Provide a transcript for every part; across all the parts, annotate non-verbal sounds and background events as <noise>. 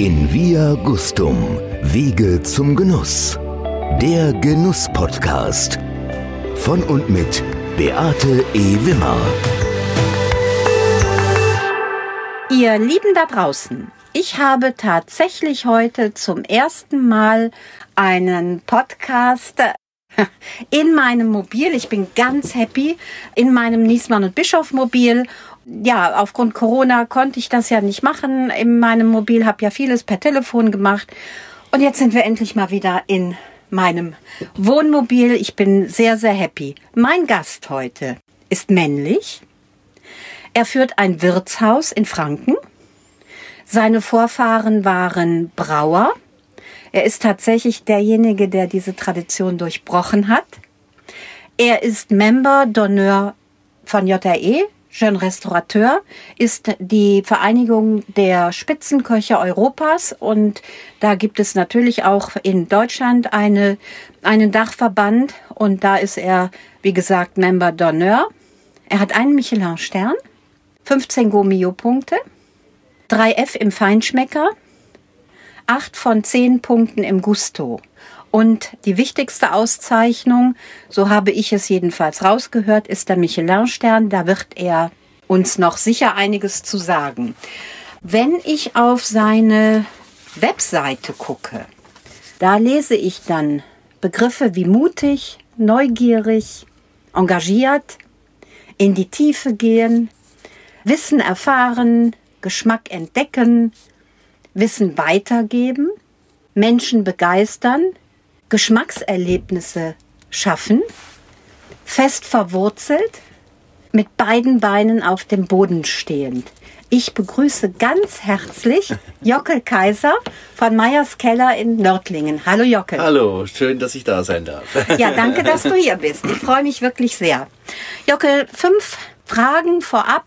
In Via Gustum, Wege zum Genuss. Der Genuss-Podcast. Von und mit Beate E. Wimmer. Ihr Lieben da draußen, ich habe tatsächlich heute zum ersten Mal einen Podcast <laughs> in meinem Mobil. Ich bin ganz happy in meinem Niesmann und Bischof Mobil. Ja, aufgrund Corona konnte ich das ja nicht machen in meinem Mobil, habe ja vieles per Telefon gemacht. Und jetzt sind wir endlich mal wieder in meinem Wohnmobil. Ich bin sehr, sehr happy. Mein Gast heute ist männlich. Er führt ein Wirtshaus in Franken. Seine Vorfahren waren Brauer. Er ist tatsächlich derjenige, der diese Tradition durchbrochen hat. Er ist Member d'Honneur von JRE, Jeune Restaurateur, ist die Vereinigung der Spitzenköche Europas und da gibt es natürlich auch in Deutschland eine, einen Dachverband und da ist er, wie gesagt, Member d'Honneur. Er hat einen Michelin-Stern, 15 Gomio-Punkte, 3 F im Feinschmecker, 8 von 10 Punkten im Gusto. Und die wichtigste Auszeichnung, so habe ich es jedenfalls rausgehört, ist der Michelin-Stern. Da wird er uns noch sicher einiges zu sagen. Wenn ich auf seine Webseite gucke, da lese ich dann Begriffe wie mutig, neugierig, engagiert, in die Tiefe gehen, Wissen erfahren, Geschmack entdecken, Wissen weitergeben, Menschen begeistern, Geschmackserlebnisse schaffen, fest verwurzelt, mit beiden Beinen auf dem Boden stehend. Ich begrüße ganz herzlich <laughs> Jockel Kaiser von Meyers Keller in Nördlingen. Hallo Jockel. Hallo, schön, dass ich da sein darf. Ja, danke, dass du hier bist. Ich freue mich wirklich sehr. Jockel, fünf Fragen vorab,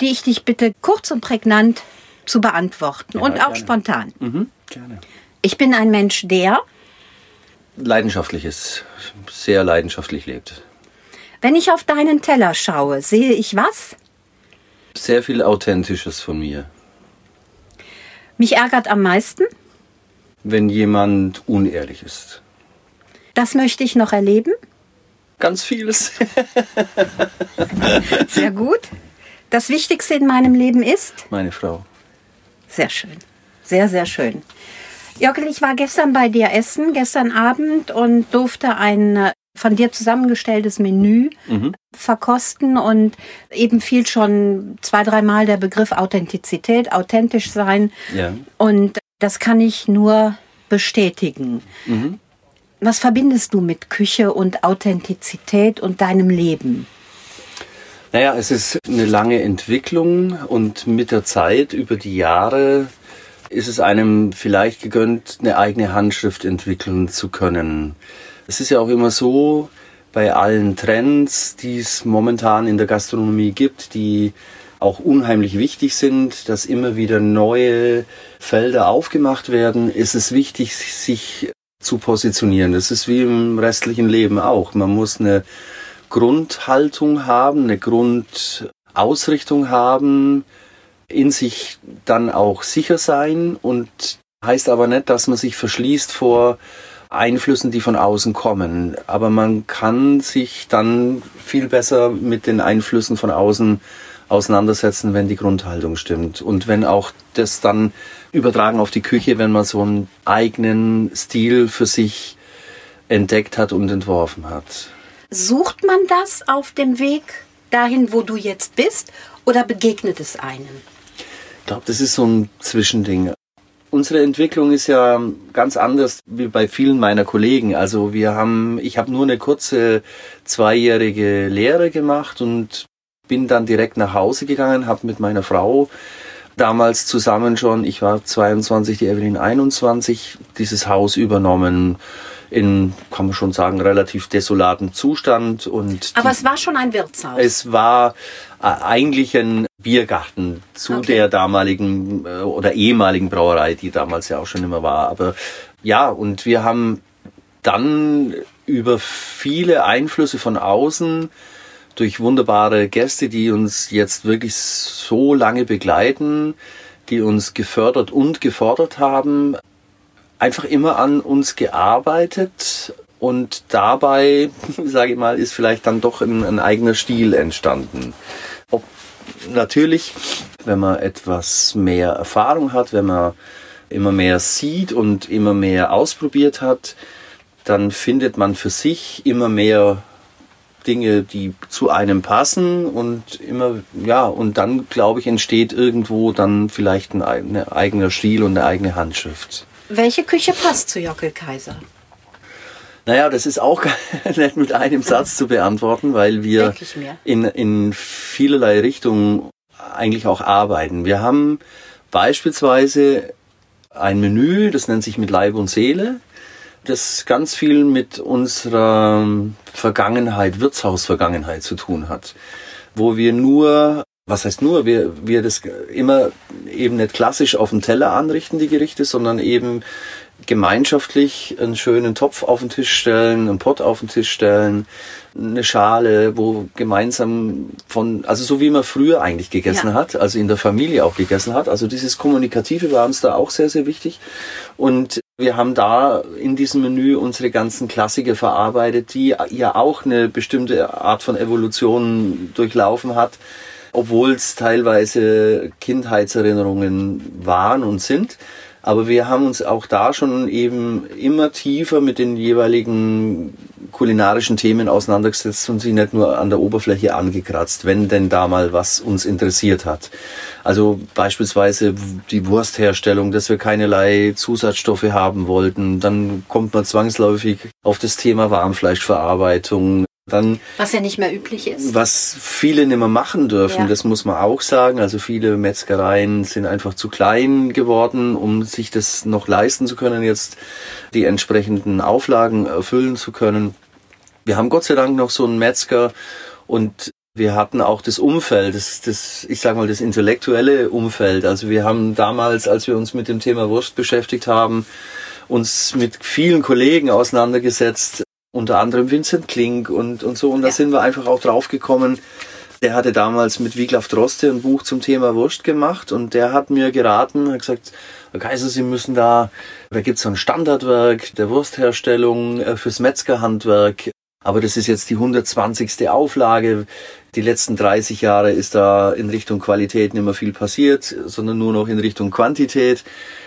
die ich dich bitte kurz und prägnant zu beantworten Ja, und auch gerne. spontan. Mhm, gerne. Ich bin ein Mensch, der, Leidenschaftliches, sehr leidenschaftlich lebt. wenn ich auf deinen Teller schaue, sehe ich was? Sehr viel Authentisches von mir. Mich ärgert am meisten. Wenn jemand unehrlich ist. Das möchte ich noch erleben. Ganz vieles. <laughs> Sehr gut. Das Wichtigste in meinem Leben ist? Meine Frau. Sehr schön. Sehr, sehr schön. Jockel, ich war gestern bei dir essen, gestern Abend und durfte ein äh, von dir zusammengestelltes Menü verkosten und eben fiel schon zwei, dreimal der Begriff Authentizität, authentisch sein. Ja. Und das kann ich nur bestätigen. Was verbindest du mit Küche und Authentizität und deinem Leben? Naja, es ist eine lange Entwicklung und mit der Zeit, über die Jahre, ist es einem vielleicht gegönnt, eine eigene Handschrift entwickeln zu können. Es ist ja auch immer so, bei allen Trends, die es momentan in der Gastronomie gibt, die auch unheimlich wichtig sind, dass immer wieder neue Felder aufgemacht werden, ist es wichtig, sich zu positionieren. Das ist wie im restlichen Leben auch. Man muss eine Grundhaltung haben, eine Grundausrichtung haben, in sich dann auch sicher sein und heißt aber nicht, dass man sich verschließt vor Einflüssen, die von außen kommen. Aber man kann sich dann viel besser mit den Einflüssen von außen auseinandersetzen, wenn die Grundhaltung stimmt. Und wenn auch das dann übertragen auf die Küche, wenn man so einen eigenen Stil für sich entdeckt hat und entworfen hat. Sucht man das auf dem Weg dahin, wo du jetzt bist, oder begegnet es einem? Ich glaube, das ist so ein Zwischending. Unsere Entwicklung ist ja ganz anders wie bei vielen meiner Kollegen. Also wir haben, ich habe nur eine kurze zweijährige Lehre gemacht und bin dann direkt nach Hause gegangen, habe mit meiner Frau damals zusammen schon, ich war 22, die Evelyn 21, dieses Haus übernommen in, kann man schon sagen, relativ desolaten Zustand und Aber die- es war schon ein Wirtshaus. es war äh, eigentlich ein Biergarten zu Okay. der damaligen äh, oder ehemaligen Brauerei, die damals ja auch schon immer war. Aber ja, und wir haben dann über viele Einflüsse von außen durch wunderbare Gäste, die uns jetzt wirklich so lange begleiten, die uns gefördert und gefordert haben, einfach immer an uns gearbeitet und dabei, <laughs> sage ich mal, ist vielleicht dann doch ein, ein eigener Stil entstanden. Ob, natürlich, wenn man etwas mehr Erfahrung hat, wenn man immer mehr sieht und immer mehr ausprobiert hat, dann findet man für sich immer mehr Dinge, die zu einem passen und immer, ja, und dann, glaube ich, entsteht irgendwo dann vielleicht ein, ein eigener Stil und eine eigene Handschrift. Welche Küche passt zu Jockel Kaiser? Naja, das ist auch <laughs> nicht mit einem Satz zu beantworten, weil wir in, in vielerlei Richtungen eigentlich auch arbeiten. Wir haben beispielsweise ein Menü, das nennt sich mit Leib und Seele das ganz viel mit unserer Vergangenheit, Wirtshausvergangenheit zu tun hat, wo wir nur was heißt nur, wir, wir das immer eben nicht klassisch auf dem Teller anrichten, die Gerichte, sondern eben gemeinschaftlich einen schönen Topf auf den Tisch stellen, einen Pott auf den Tisch stellen, eine Schale, wo gemeinsam von, also so wie man früher eigentlich gegessen ja. hat, also in der Familie auch gegessen hat. Also dieses Kommunikative war uns da auch sehr, sehr wichtig. Und wir haben da in diesem Menü unsere ganzen Klassiker verarbeitet, die ja auch eine bestimmte Art von Evolution durchlaufen hat, obwohl es teilweise Kindheitserinnerungen waren und sind. Aber wir haben uns auch da schon eben immer tiefer mit den jeweiligen kulinarischen Themen auseinandergesetzt und sie nicht nur an der Oberfläche angekratzt, wenn denn da mal was uns interessiert hat. Also beispielsweise die Wurstherstellung, dass wir keinerlei Zusatzstoffe haben wollten. Dann kommt man zwangsläufig auf das Thema Warmfleischverarbeitung. Dann, was ja nicht mehr üblich ist. Was viele nicht mehr machen dürfen, ja. das muss man auch sagen. Also viele Metzgereien sind einfach zu klein geworden, um sich das noch leisten zu können, jetzt die entsprechenden Auflagen erfüllen zu können. Wir haben Gott sei Dank noch so einen Metzger und wir hatten auch das Umfeld, das, das, ich sag mal, das intellektuelle Umfeld. Also wir haben damals, als wir uns mit dem Thema Wurst beschäftigt haben, uns mit vielen Kollegen auseinandergesetzt, unter anderem Vincent Klink und, und so. Und da ja. sind wir einfach auch drauf gekommen. Der hatte damals mit Wiglaf Droste ein Buch zum Thema Wurst gemacht und der hat mir geraten, hat gesagt, Herr Kaiser, Sie müssen da, da gibt's so ein Standardwerk der Wurstherstellung äh, fürs Metzgerhandwerk. Aber das ist jetzt die 120. Auflage. Die letzten 30 Jahre ist da in Richtung Qualität nicht mehr viel passiert, sondern nur noch in Richtung Quantität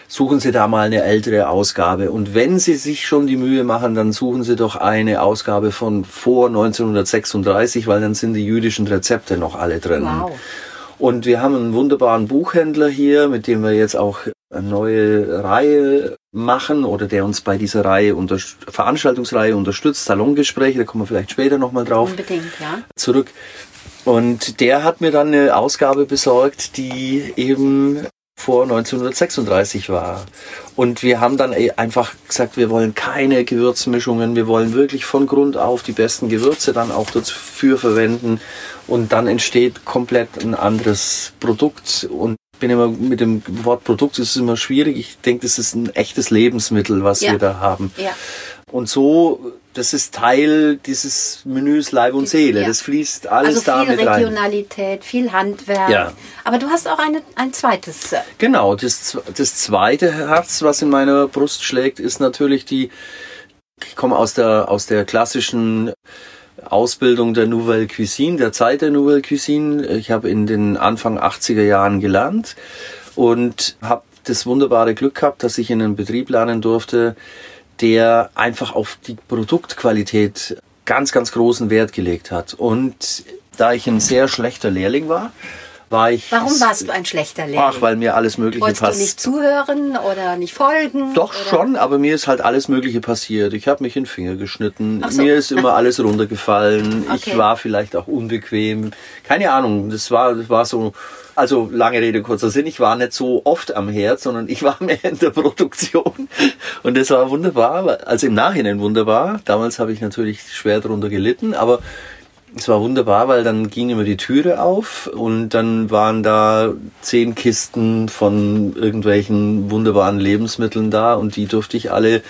suchen Sie da mal eine ältere Ausgabe. Und wenn Sie sich schon die Mühe machen, dann suchen Sie doch eine Ausgabe von vor 1936, weil dann sind die jüdischen Rezepte noch alle drin. Wow. Und wir haben einen wunderbaren Buchhändler hier, mit dem wir jetzt auch neue Reihe machen oder der uns bei dieser Reihe unter Veranstaltungsreihe unterstützt, Salongespräche, da kommen wir vielleicht später nochmal drauf Unbedingt, ja. zurück. Und der hat mir dann eine Ausgabe besorgt, die eben vor 1936 war. Und wir haben dann einfach gesagt, wir wollen keine Gewürzmischungen, wir wollen wirklich von Grund auf die besten Gewürze dann auch dafür verwenden und dann entsteht komplett ein anderes Produkt und bin immer mit dem Wort Produkt ist immer schwierig. Ich denke, das ist ein echtes Lebensmittel, was ja. wir da haben. Ja. Und so das ist Teil dieses Menüs Leib und Seele. Ja. Das fließt alles also damit rein. Viel Regionalität, viel Handwerk. Ja. Aber du hast auch eine, ein zweites. Genau, das, das zweite Herz, was in meiner Brust schlägt, ist natürlich die, ich komme aus der, aus der klassischen Ausbildung der Nouvelle Cuisine, der Zeit der Nouvelle Cuisine. Ich habe in den Anfang 80er Jahren gelernt und habe das wunderbare Glück gehabt, dass ich in einen Betrieb lernen durfte, der einfach auf die Produktqualität ganz, ganz großen Wert gelegt hat. Und da ich ein sehr schlechter Lehrling war, war ich. Warum warst du ein schlechter Lehrling? Ach, weil mir alles Mögliche passiert. Wolltest du nicht zuhören oder nicht folgen? Doch oder? schon, aber mir ist halt alles Mögliche passiert. Ich habe mich in den Finger geschnitten. So. Mir ist immer alles runtergefallen. okay. Ich war vielleicht auch unbequem. Keine Ahnung. Das war, das war so also lange Rede, kurzer Sinn, ich war nicht so oft am Herd, sondern ich war <laughs> mehr in der Produktion. Und das war wunderbar, also im Nachhinein wunderbar. Damals habe ich natürlich schwer darunter gelitten, aber es war wunderbar, weil dann ging immer die Türe auf und dann waren da zehn Kisten von irgendwelchen wunderbaren Lebensmitteln da und die durfte ich alle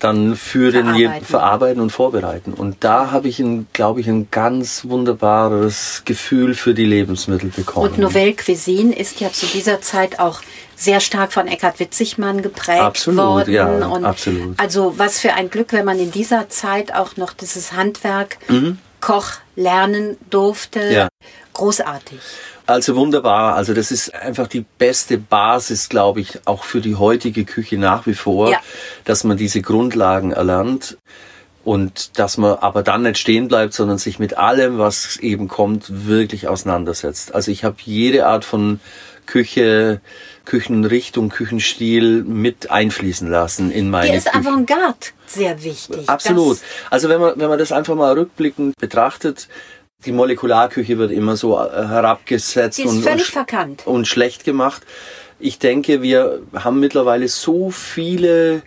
dann für den verarbeiten. verarbeiten und vorbereiten. Und da habe ich, ein, glaube ich, ein ganz wunderbares Gefühl für die Lebensmittel bekommen. Und Nouvelle Cuisine ist ja zu dieser Zeit auch sehr stark von Eckhard Witzigmann geprägt absolut, worden. Ja, und absolut. Also was für ein Glück, wenn man in dieser Zeit auch noch dieses Handwerk mhm. Koch lernen durfte. Ja. Großartig. Also wunderbar. Also das ist einfach die beste Basis, glaube ich, auch für die heutige Küche nach wie vor, ja. dass man diese Grundlagen erlernt und dass man aber dann nicht stehen bleibt, sondern sich mit allem, was eben kommt, wirklich auseinandersetzt. Also ich habe jede Art von Küche, Küchenrichtung, Küchenstil mit einfließen lassen in meine Hier ist Avantgarde sehr wichtig. Absolut. Also wenn man, wenn man das einfach mal rückblickend betrachtet, die Molekularküche wird immer so äh, herabgesetzt und, und, und schlecht gemacht. Ich denke, wir haben mittlerweile so viele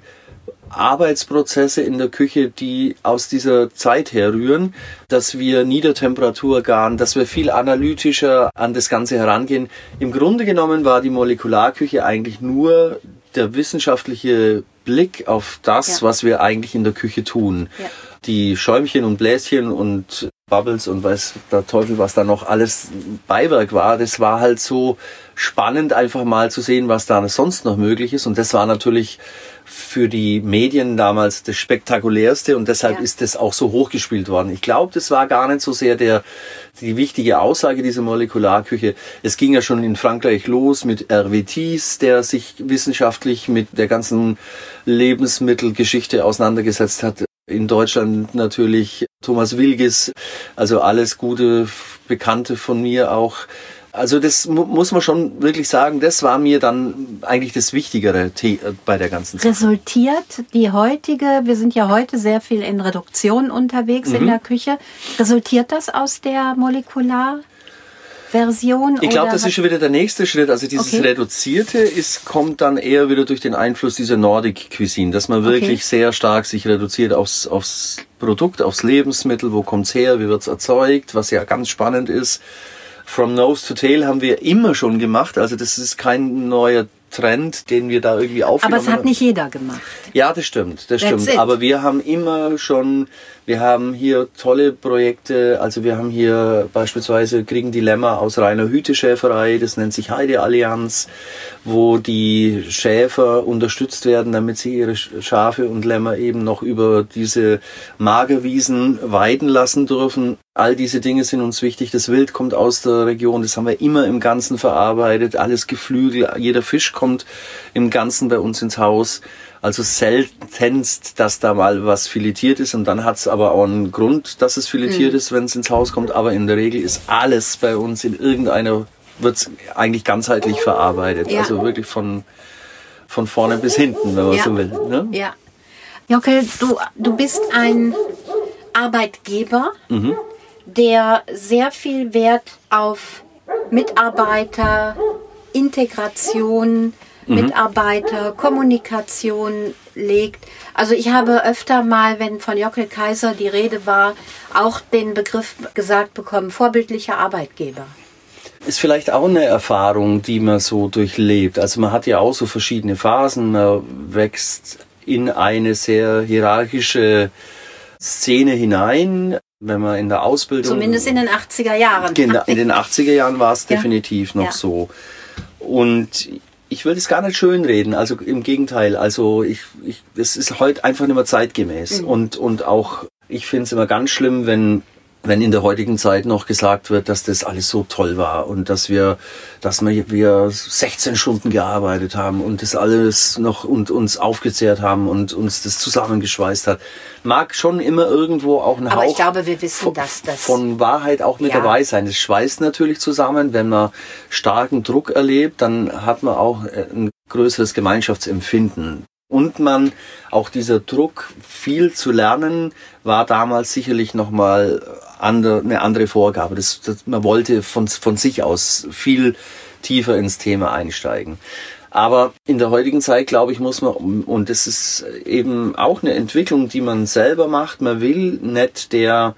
Arbeitsprozesse in der Küche, die aus dieser Zeit herrühren, dass wir Niedertemperatur garen, dass wir viel analytischer an das Ganze herangehen. Im Grunde genommen war die Molekularküche eigentlich nur der wissenschaftliche Blick auf das, ja. was wir eigentlich in der Küche tun. Ja. Die Schäumchen und Bläschen und Bubbles und weiß der Teufel, was da noch alles Beiwerk war, das war halt so spannend, einfach mal zu sehen, was da sonst noch möglich ist. Und das war natürlich für die Medien damals das spektakulärste und deshalb ja. ist das auch so hochgespielt worden. Ich glaube, das war gar nicht so sehr der, die wichtige Aussage dieser Molekularküche. Es ging ja schon in Frankreich los mit RWTs, der sich wissenschaftlich mit der ganzen Lebensmittelgeschichte auseinandergesetzt hat. In Deutschland natürlich Thomas Wilges, also alles gute Bekannte von mir auch also das muss man schon wirklich sagen, das war mir dann eigentlich das Wichtigere äh, bei der ganzen Sache. Resultiert die heutige, wir sind ja heute sehr viel in Reduktion unterwegs mhm. in der Küche, resultiert das aus der Molekular? Version? Ich glaube, das ist schon wieder der nächste Schritt. Also dieses okay. Reduzierte ist, kommt dann eher wieder durch den Einfluss dieser Nordic Cuisine, dass man wirklich okay. sehr stark sich reduziert aufs, aufs Produkt, aufs Lebensmittel, wo kommt's her, wie wird's erzeugt, was ja ganz spannend ist. From Nose to Tail haben wir immer schon gemacht. Also das ist kein neuer Trend, den wir da irgendwie aufgenommen haben. Aber es hat nicht jeder gemacht. Ja, das stimmt, das That's stimmt. It. Aber wir haben immer schon, wir haben hier tolle Projekte. Also wir haben hier beispielsweise kriegen die Lämmer aus reiner Hüteschäferei. Das nennt sich Heide Allianz, wo die Schäfer unterstützt werden, damit sie ihre Schafe und Lämmer eben noch über diese Magerwiesen weiden lassen dürfen. All diese Dinge sind uns wichtig. Das Wild kommt aus der Region. Das haben wir immer im Ganzen verarbeitet. Alles Geflügel, jeder Fisch kommt im Ganzen bei uns ins Haus. Also seltenst, dass da mal was filetiert ist und dann hat es aber auch einen Grund, dass es filetiert mhm. ist, wenn es ins Haus kommt. Aber in der Regel ist alles bei uns in irgendeiner, wird eigentlich ganzheitlich verarbeitet. Ja. Also wirklich von, von vorne bis hinten, wenn man ja. so will. Ne? Ja. Jockel, du, du bist ein Arbeitgeber, mhm. der sehr viel Wert auf Mitarbeiter, Integration, mhm. Mitarbeiter, Kommunikation legt. Also ich habe öfter mal, wenn von Jockel Kaiser die Rede war, auch den Begriff gesagt bekommen, vorbildlicher Arbeitgeber. Ist vielleicht auch eine Erfahrung, die man so durchlebt. Also man hat ja auch so verschiedene Phasen. Man wächst in eine sehr hierarchische Szene hinein, wenn man in der Ausbildung. Zumindest in den 80er Jahren. Genau, in den 80er Jahren war es ja. definitiv noch ja. so. Und ich will das gar nicht schönreden, also im Gegenteil, also ich, ich das ist heute einfach nicht mehr zeitgemäß mhm. und, und auch, ich finde es immer ganz schlimm, wenn wenn in der heutigen Zeit noch gesagt wird, dass das alles so toll war und dass wir, dass wir, wir 16 Stunden gearbeitet haben und das alles noch und uns aufgezehrt haben und uns das zusammengeschweißt hat, mag schon immer irgendwo auch ein Aber Hauch ich glaube, wir wissen, von, dass das von Wahrheit auch mit ja. dabei sein. Es schweißt natürlich zusammen, wenn man starken Druck erlebt, dann hat man auch ein größeres Gemeinschaftsempfinden und man auch dieser Druck, viel zu lernen, war damals sicherlich nochmal andere, eine andere Vorgabe. Das, das, man wollte von, von sich aus viel tiefer ins Thema einsteigen. Aber in der heutigen Zeit, glaube ich, muss man, und das ist eben auch eine Entwicklung, die man selber macht, man will nicht der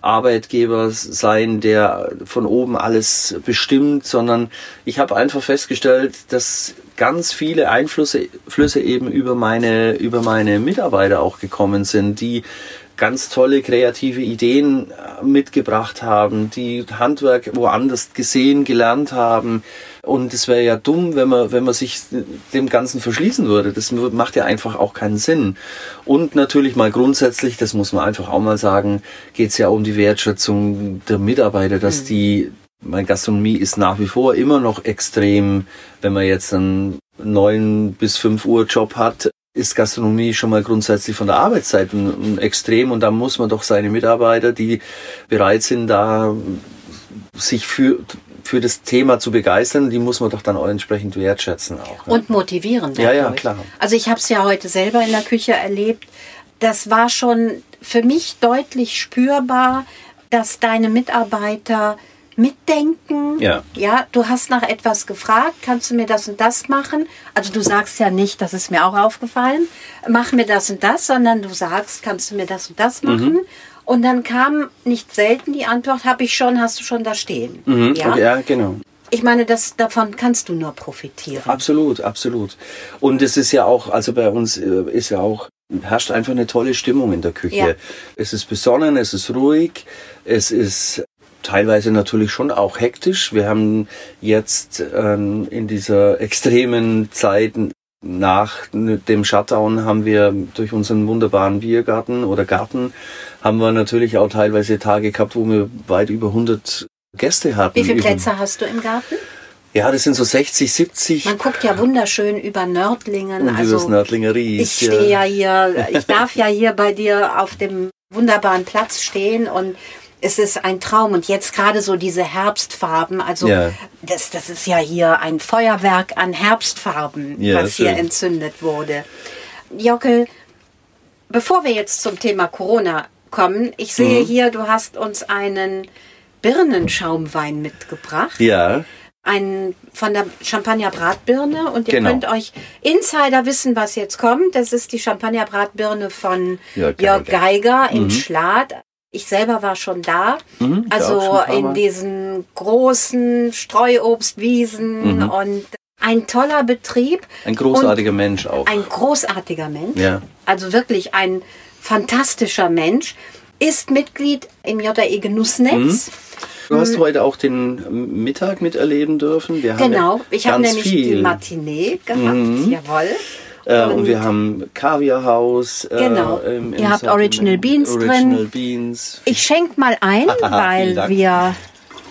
Arbeitgeber sein, der von oben alles bestimmt, sondern ich habe einfach festgestellt, dass ganz viele Einflüsse Flüsse eben über meine, über meine Mitarbeiter auch gekommen sind, die ganz tolle kreative Ideen äh, mitgebracht haben, die Handwerk woanders gesehen, gelernt haben. Und es wäre ja dumm, wenn man, wenn man sich dem Ganzen verschließen würde. Das macht ja einfach auch keinen Sinn. Und natürlich mal grundsätzlich, das muss man einfach auch mal sagen, geht es ja um die Wertschätzung der Mitarbeiter, dass mhm. die, meine Gastronomie ist nach wie vor immer noch extrem, wenn man jetzt einen neun bis fünf Uhr Job hat, ist Gastronomie schon mal grundsätzlich von der Arbeitszeit ein, ein Extrem und da muss man doch seine Mitarbeiter, die bereit sind, da sich für für das Thema zu begeistern, die muss man doch dann auch entsprechend wertschätzen auch. Ne? Und motivieren. Dadurch. Ja, ja, klar. Also ich habe es ja heute selber in der Küche erlebt. Das war schon für mich deutlich spürbar, dass deine Mitarbeiter mitdenken. Ja. Ja, du hast nach etwas gefragt, kannst du mir das und das machen? Also du sagst ja nicht, das ist mir auch aufgefallen, mach mir das und das, sondern du sagst, kannst du mir das und das machen? Mhm. Und dann kam nicht selten die Antwort, habe ich schon, hast du schon da stehen. Mhm. Ja? ja, genau. Ich meine, das, davon kannst du nur profitieren. Absolut, absolut. Und es ist ja auch, also bei uns äh, ist ja auch, herrscht einfach eine tolle Stimmung in der Küche. Ja. Es ist besonnen, es ist ruhig, es ist teilweise natürlich schon auch hektisch. Wir haben jetzt ähm, in dieser extremen Zeit nach dem Shutdown haben wir durch unseren wunderbaren Biergarten oder Garten haben wir natürlich auch teilweise Tage gehabt, wo wir weit über 100 Gäste hatten. Wie viele Plätze hast du im Garten? Ja, das sind so 60, 70. Man guckt ja wunderschön über Nördlingen. Und also, über das Nördlinger Ries. Ich stehe ja. ja hier, <laughs> ich darf ja hier bei dir auf dem wunderbaren Platz stehen und es ist ein Traum und jetzt gerade so diese Herbstfarben, also ja. das, das ist ja hier ein Feuerwerk an Herbstfarben, ja, was hier entzündet wurde. Jockel, bevor wir jetzt zum Thema Corona kommen, ich sehe mhm. hier, du hast uns einen Birnenschaumwein mitgebracht. Ja. Ein von der Champagner Bratbirne und ihr genau. könnt euch Insider wissen, was jetzt kommt. Das ist die Champagner Bratbirne von Jörg Geiger, Jörg Geiger in mhm. Schlad. Ich selber war schon da, mhm, also in diesen großen Streuobstwiesen mhm. und ein toller Betrieb. Ein großartiger Mensch auch. Ein großartiger Mensch. Ja. Also wirklich ein fantastischer Mensch. Ist Mitglied im JE Genussnetz. Mhm. Du hast hm. heute auch den Mittag miterleben dürfen. Wir genau, ich habe nämlich viel. die Matinee gehabt. Mhm. Jawohl. Äh, und, und, wir haben Kaviarhaus. Äh, genau. Ähm, Ihr habt Original Beans Original drin. Beans. Ich schenke mal ein, <laughs> weil wir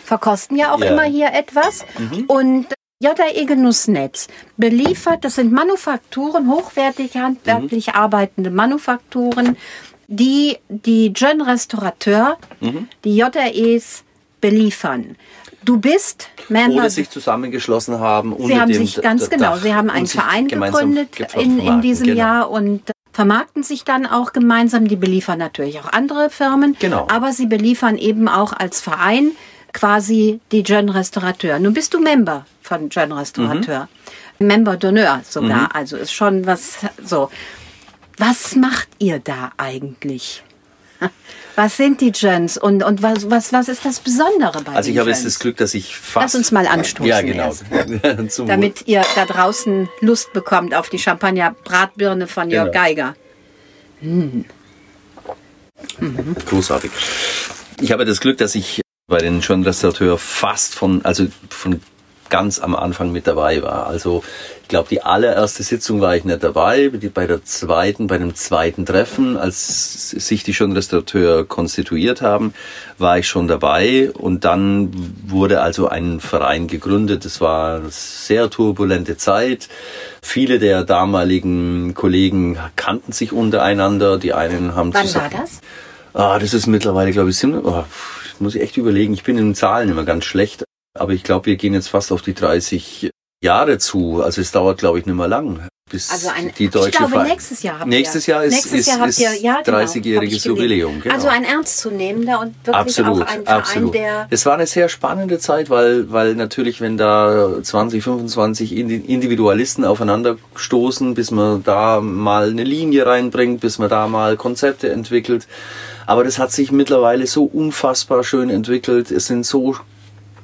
verkosten ja auch ja. immer hier etwas. Mhm. Und JE Genussnetz beliefert, das sind Manufakturen, hochwertig handwerklich mhm. arbeitende Manufakturen, die die Jeune Restaurateur, mhm. die JREs beliefern. Du bist Member. Oder sich zusammengeschlossen haben. Sie haben sich ganz genau, Sie haben einen Verein gegründet in, in diesem genau. Jahr und vermarkten sich dann auch gemeinsam. Die beliefern natürlich auch andere Firmen. Genau. Aber sie beliefern eben auch als Verein quasi die Jeune Restaurateur. Nun bist du Member von Jeune Restaurateur. Mhm. Member d'honneur sogar. Mhm. Also ist schon was so. Was macht ihr da eigentlich? <laughs> Was sind die Gens und, und was, was, was ist das Besondere bei Also ich habe jetzt das Glück, dass ich fast... Lass uns mal anstoßen Ja, genau. <laughs> damit ihr da draußen Lust bekommt auf die Champagner-Bratbirne von Jörg genau. Geiger. Hm. Mhm. Großartig. Ich habe das Glück, dass ich bei den Jean Restaurateur fast von, also von ganz am Anfang mit dabei war. Also ich glaube, die allererste Sitzung war ich nicht dabei. Bei der zweiten, bei dem zweiten Treffen, als sich die schon Restaurateur konstituiert haben, war ich schon dabei. Und dann wurde also ein Verein gegründet. Es war eine sehr turbulente Zeit. Viele der damaligen Kollegen kannten sich untereinander. Die einen haben Wann zusammen, war das? Ah, das ist mittlerweile, glaube ich, oh, muss ich echt überlegen. Ich bin in den Zahlen immer ganz schlecht. Aber ich glaube, wir gehen jetzt fast auf die 30 Jahre zu. Also es dauert, glaube ich, nicht mehr lang. Bis also ein, die deutsche ich glaube, Ver nächstes Jahr habt Nächstes Jahr ist, nächstes ist, Jahr ist, ist ja, genau, 30-jähriges Jubiläum. Genau. Also ein ernstzunehmender und wirklich absolut, auch ein absolut. Verein, der... Es war eine sehr spannende Zeit, weil, weil natürlich, wenn da 20, 25 Individualisten aufeinander stoßen, bis man da mal eine Linie reinbringt, bis man da mal Konzepte entwickelt. Aber das hat sich mittlerweile so unfassbar schön entwickelt. Es sind so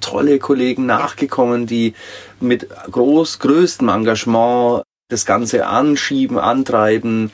tolle Kollegen nachgekommen, die mit groß, größtem Engagement das Ganze anschieben, antreiben.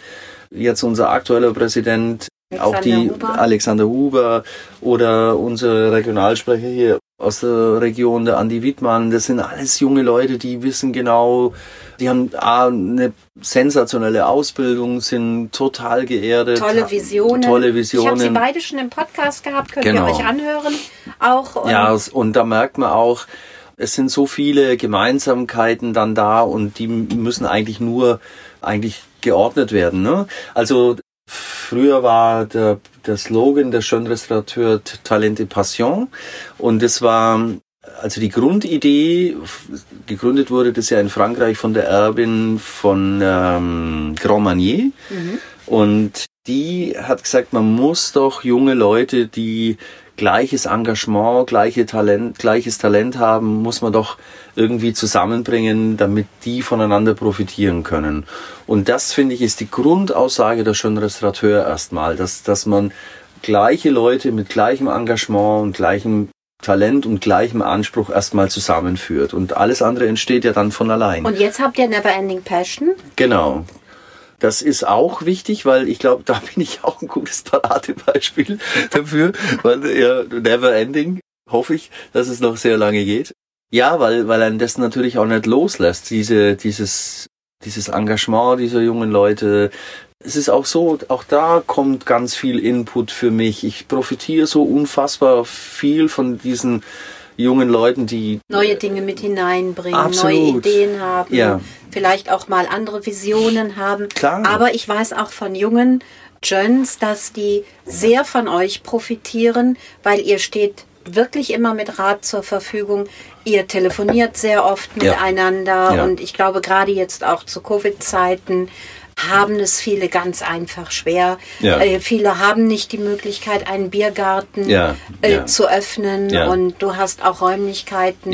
Jetzt unser aktueller Präsident, Alexander auch die Huber. Alexander Huber oder unser Regionalsprecher hier aus der Region, der Andi Wittmann, das sind alles junge Leute, die wissen genau, die haben eine sensationelle Ausbildung, sind total geerdet. Tolle Visionen. Tolle Visionen. Ich habe sie beide schon im Podcast gehabt, könnt genau. ihr euch anhören. Auch. Und ja, und da merkt man auch, es sind so viele Gemeinsamkeiten dann da und die müssen eigentlich nur eigentlich geordnet werden. Ne? Also früher war der, der Slogan der Schönrestaurateur Talente Passion und das war also die Grundidee, gegründet wurde das ja in Frankreich von der Erbin von ähm, Grand Manier. Mhm. Und die hat gesagt, man muss doch junge Leute, die gleiches Engagement, gleiche Talent, gleiches Talent haben, muss man doch irgendwie zusammenbringen, damit die voneinander profitieren können. Und das finde ich ist die Grundaussage der schönen Restaurateur erstmal, dass, dass man gleiche Leute mit gleichem Engagement und gleichem Talent und gleichem Anspruch erstmal zusammenführt. Und alles andere entsteht ja dann von allein. Und jetzt habt ihr Neverending Passion. Genau. Das ist auch wichtig, weil ich glaube, da bin ich auch ein gutes Paradebeispiel <laughs> dafür, weil ja, Never Ending, hoffe ich, dass es noch sehr lange geht. Ja, weil, weil einen das natürlich auch nicht loslässt, diese, dieses, dieses Engagement dieser jungen Leute. Es ist auch so, auch da kommt ganz viel Input für mich. Ich profitiere so unfassbar viel von diesen jungen Leuten, die neue Dinge mit hineinbringen, absolut. neue Ideen haben, ja. vielleicht auch mal andere Visionen haben. Klar. Aber ich weiß auch von jungen Jöns, dass die sehr von euch profitieren, weil ihr steht wirklich immer mit Rat zur Verfügung. Ihr telefoniert sehr oft miteinander ja. und ich glaube gerade jetzt auch zu Covid-Zeiten haben es viele ganz einfach schwer. Ja. Äh, viele haben nicht die Möglichkeit, einen Biergarten ja. Äh, zu öffnen und du hast auch Räumlichkeiten,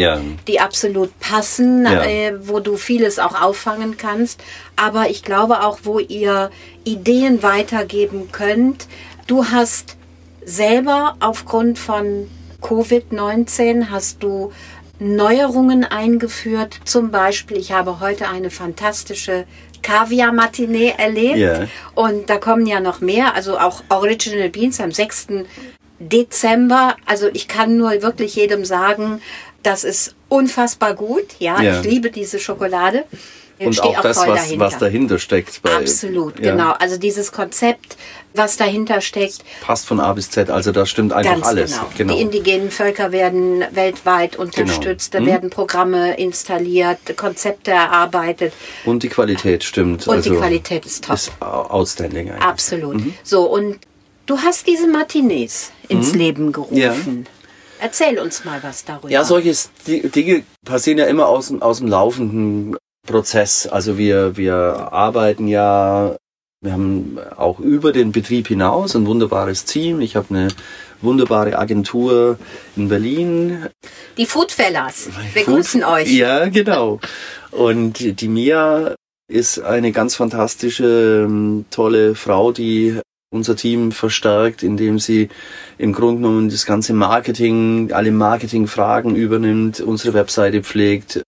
die absolut passen, äh, wo du vieles auch auffangen kannst. Aber ich glaube auch, wo ihr Ideen weitergeben könnt. Du hast selber aufgrund von Covid-19 hast du Neuerungen eingeführt. Zum Beispiel, ich habe heute eine fantastische Kaviar-Matinee erlebt. Yeah. Und da kommen ja noch mehr, also auch Original Beans am 6. Dezember. Also ich kann nur wirklich jedem sagen, das ist unfassbar gut. Ja, yeah. ich liebe diese Schokolade. Und auch, das, was dahinter. was dahinter steckt. Bei, Absolut, ja. genau. Also dieses Konzept, was dahinter steckt. Passt von A bis Z, also da stimmt einfach Ganz alles. Genau. genau. Die indigenen Völker werden weltweit unterstützt, genau. da hm? werden Programme installiert, Konzepte erarbeitet. Und die Qualität stimmt. Und also die Qualität ist top. Ist outstanding eigentlich. Absolut. Mhm. So, und du hast diese Matinees ins mhm. Leben gerufen. Ja. Erzähl uns mal was darüber. Ja, solche Dinge passieren ja immer aus, aus dem laufenden Prozess. Also wir, wir arbeiten ja, wir haben auch über den Betrieb hinaus ein wunderbares Team. Ich habe eine wunderbare Agentur in Berlin. Die Foodfellas. Wir Food, grüßen euch. Ja, genau. Und die Mia ist eine ganz fantastische, ähm, tolle Frau, die unser Team verstärkt, indem sie im Grunde genommen das ganze Marketing, alle Marketingfragen übernimmt, unsere Webseite pflegt,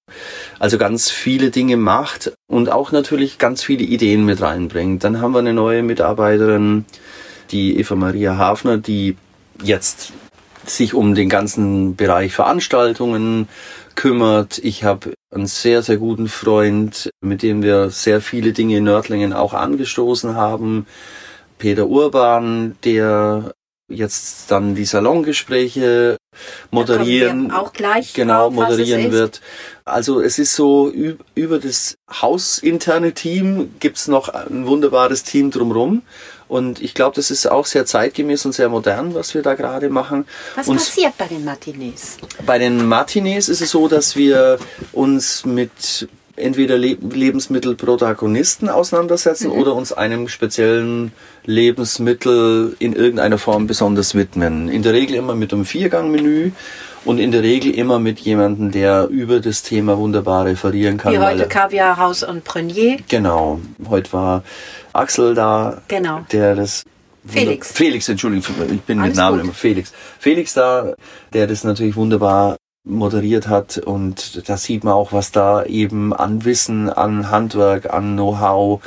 also ganz viele Dinge macht und auch natürlich ganz viele Ideen mit reinbringt. Dann haben wir eine neue Mitarbeiterin, die Eva Maria Hafner, die jetzt sich um den ganzen Bereich Veranstaltungen kümmert. Ich habe einen sehr, sehr guten Freund, mit dem wir sehr viele Dinge in Nördlingen auch angestoßen haben. Peter Urban, der jetzt dann die Salongespräche moderieren, auch gleich genau drauf, moderieren wird. Also es ist so über das hausinterne Team gibt's noch ein wunderbares Team drumherum. Und ich glaube, das ist auch sehr zeitgemäß und sehr modern, was wir da gerade machen. Was uns, passiert bei den Matinees? Bei den Matinees ist es so, dass wir uns mit entweder Le Lebensmittelprotagonisten auseinandersetzen mhm. oder uns einem speziellen Lebensmittel in irgendeiner Form besonders widmen. In der Regel immer mit einem Viergangmenü und in der Regel immer mit jemandem, der über das Thema wunderbar referieren kann. Wie heute Kaviar, Haus und Prenier. Genau. Heute war Axel da, genau. der das Felix. Felix, Entschuldigung, ich bin Alles mit Namen immer Felix. Felix da, der das natürlich wunderbar moderiert hat. Und da sieht man auch, was da eben an Wissen, an Handwerk, an Know-how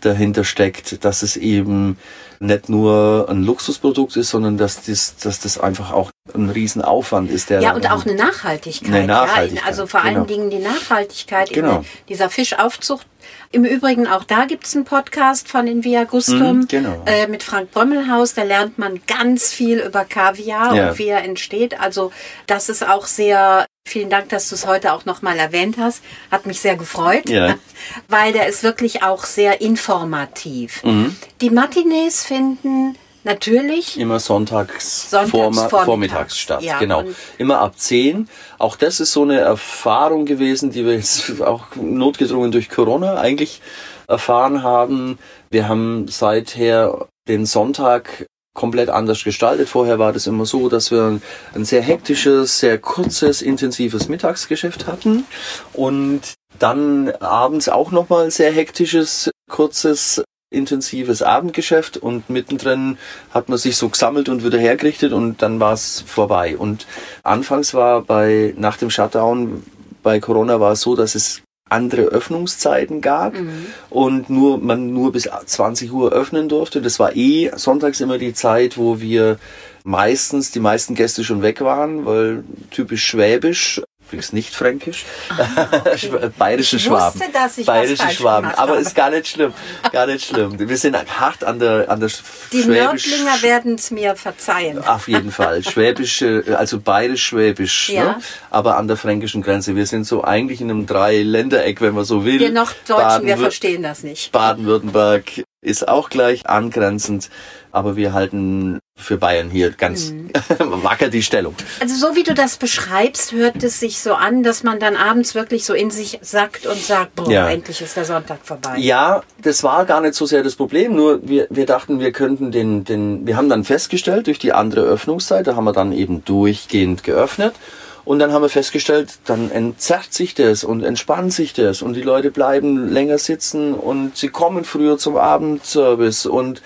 dahinter steckt, dass es eben nicht nur ein Luxusprodukt ist, sondern dass das, dass das einfach auch ein Riesenaufwand ist. Der ja, und auch eine Nachhaltigkeit. Eine Nachhaltigkeit. Ja, also vor genau. allen Dingen die Nachhaltigkeit genau. in dieser Fischaufzucht. Im Übrigen, auch da gibt es einen Podcast von in Via Gustum mm, genau. äh, mit Frank Brömmelhaus. Da lernt man ganz viel über Kaviar Ja. und wie er entsteht. Also das ist auch sehr, vielen Dank, dass du es heute auch nochmal erwähnt hast. Hat mich sehr gefreut, Ja. <laughs> weil der ist wirklich auch sehr informativ. Mhm. Die Matinees finden natürlich Immer sonntags, Sonntags vorma- vormittags, vormittags statt. ja, genau. Immer ab 10. Auch das ist so eine Erfahrung gewesen, die wir jetzt <laughs> auch notgedrungen durch Corona eigentlich erfahren haben. Wir haben seither den Sonntag komplett anders gestaltet. Vorher war das immer so, dass wir ein sehr hektisches, sehr kurzes, intensives Mittagsgeschäft hatten und dann abends auch nochmal sehr hektisches, kurzes, intensives Abendgeschäft und mittendrin hat man sich so gesammelt und wieder hergerichtet und dann war es vorbei. Und anfangs war bei, nach dem Shutdown bei Corona war es so, dass es andere Öffnungszeiten gab und nur man nur bis 20 Uhr öffnen durfte. Das war eh sonntags immer die Zeit, wo wir meistens die meisten Gäste schon weg waren, weil typisch schwäbisch, übrigens nicht fränkisch, <laughs> bayerische Ich Schwaben. wusste, dass ich bayerische Schwaben, aber ist gar nicht schlimm, gar nicht schlimm. Wir sind hart an der an der Die schwäbisch Nördlinger werden es mir verzeihen. auf jeden Fall. Schwäbische, also bayerisch-schwäbisch, Ja. ne? aber an der fränkischen Grenze. Wir sind so eigentlich in einem Drei-Ländereck, wenn man so will. Wir noch Deutschen, wir Baden-Wür- verstehen das nicht. Baden-Württemberg ist auch gleich angrenzend, aber wir halten für Bayern hier ganz Mhm. <laughs> wacker die Stellung. Also so wie du das beschreibst, hört es sich so an, dass man dann abends wirklich so in sich sackt und sagt, boah, Ja. endlich ist der Sonntag vorbei. Ja, das war gar nicht so sehr das Problem, nur wir, wir dachten, wir könnten den, den, wir haben dann festgestellt, durch die andere Öffnungszeit, da haben wir dann eben durchgehend geöffnet. Und dann haben wir festgestellt, dann entzerrt sich das und entspannt sich das und die Leute bleiben länger sitzen und sie kommen früher zum Abendservice und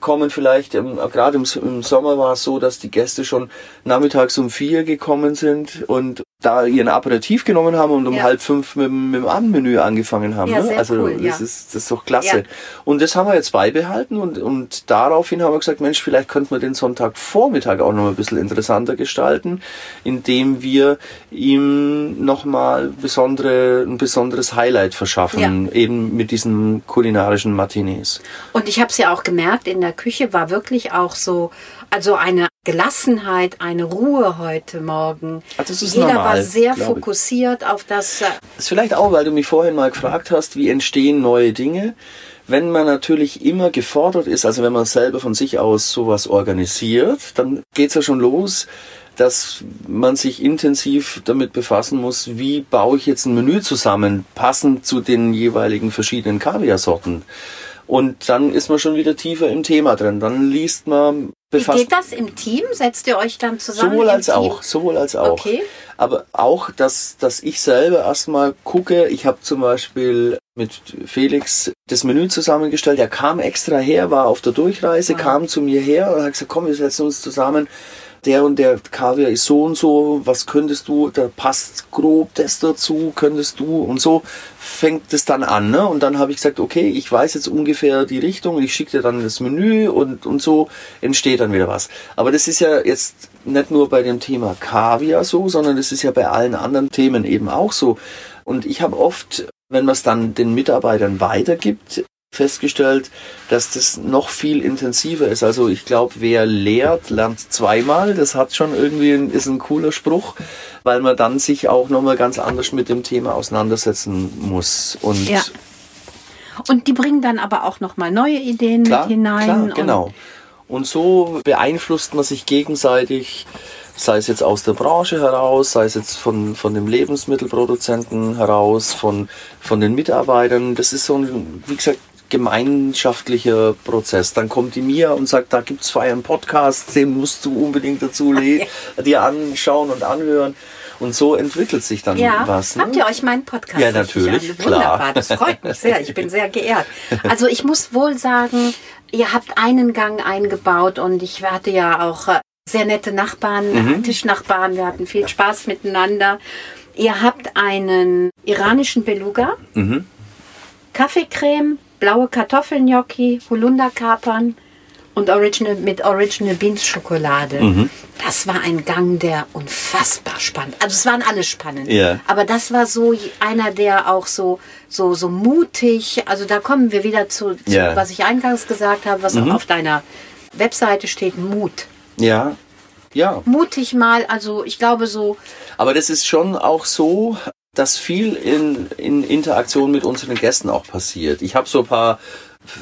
kommen vielleicht, ähm, gerade im, im Sommer war es so, dass die Gäste schon nachmittags um vier gekommen sind und da ihren Aperitif genommen haben und um Ja. halb fünf mit, dem- mit dem Abendmenü angefangen haben. Ja, ne? also cool, das, ja. ist, das ist doch klasse. Und das haben wir jetzt beibehalten und, und daraufhin haben wir gesagt, Mensch, vielleicht könnten wir den Sonntagvormittag auch noch ein bisschen interessanter gestalten, indem wir ihm nochmal besondere, ein besonderes Highlight verschaffen, eben mit diesen kulinarischen Matinees. Und ich habe es ja auch gemerkt, in der Küche war wirklich auch so, also eine Gelassenheit, eine Ruhe heute Morgen. Ah, das ist Jeder normal, war sehr glaub ich. fokussiert auf das. äh, Das ist vielleicht auch, weil du mich vorhin mal gefragt hast, wie entstehen neue Dinge. Wenn man natürlich immer gefordert ist, also wenn man selber von sich aus sowas organisiert, dann geht's ja schon los, dass man sich intensiv damit befassen muss, wie baue ich jetzt ein Menü zusammen, passend zu den jeweiligen verschiedenen Kaviarsorten. Und dann ist man schon wieder tiefer im Thema drin. Dann liest man, Wie befasst geht das im Team? Setzt ihr euch dann zusammen? Sowohl als Team? auch, sowohl als auch. Okay. Aber auch, dass, dass ich selber erstmal gucke, ich habe zum Beispiel mit Felix das Menü zusammengestellt, er kam extra her, war auf der Durchreise, kam zu mir her und hat gesagt, komm, wir setzen uns zusammen, der und der Kaviar ist so und so, was könntest du, da passt grob das dazu, könntest du und so fängt es dann an. Ne? Und dann habe ich gesagt, okay, ich weiß jetzt ungefähr die Richtung, ich schicke dir dann das Menü und, und so entsteht dann wieder was. Aber das ist ja jetzt nicht nur bei dem Thema Kaviar so, sondern das ist ja bei allen anderen Themen eben auch so. Und ich habe oft, wenn man es dann den Mitarbeitern weitergibt, festgestellt, dass das noch viel intensiver ist. Also ich glaube, wer lehrt, lernt zweimal. Das hat schon irgendwie ein, ist ein cooler Spruch, weil man dann sich auch nochmal ganz anders mit dem Thema auseinandersetzen muss. Und Ja. Und die bringen dann aber auch nochmal neue Ideen klar, mit hinein. klar, genau. Und so beeinflusst man sich gegenseitig, sei es jetzt aus der Branche heraus, sei es jetzt von, von dem Lebensmittelproduzenten heraus, von, von den Mitarbeitern. Das ist so ein, wie gesagt, gemeinschaftlicher Prozess. Dann kommt die Mia und sagt, da gibt's vorher einen Podcast, den musst du unbedingt dazu <laughs> dir anschauen und anhören. Und so entwickelt sich dann Ja, was. ne? habt ihr euch meinen Podcast Ja, natürlich, an? klar. Wunderbar, das freut mich sehr. Ich bin sehr geehrt. Also ich muss wohl sagen, ihr habt einen Gang eingebaut und ich hatte ja auch äh, sehr nette Nachbarn, Tischnachbarn. Wir hatten viel Spaß miteinander. Ihr habt einen iranischen Beluga, Kaffeecreme, blaue Kartoffelgnocchi, Holunderkapern und Original, mit Original Beans Schokolade. Das war ein Gang, der unfassbar spannend. Also es waren alle spannend. Ja. Aber das war so einer, der auch so, so, so mutig, also da kommen wir wieder zu, zu Ja. was ich eingangs gesagt habe, was auch auf deiner Webseite steht, Mut. Ja, ja. Mutig mal, also ich glaube so, Aber das ist schon auch so, dass viel in, in Interaktion mit unseren Gästen auch passiert. Ich habe so ein paar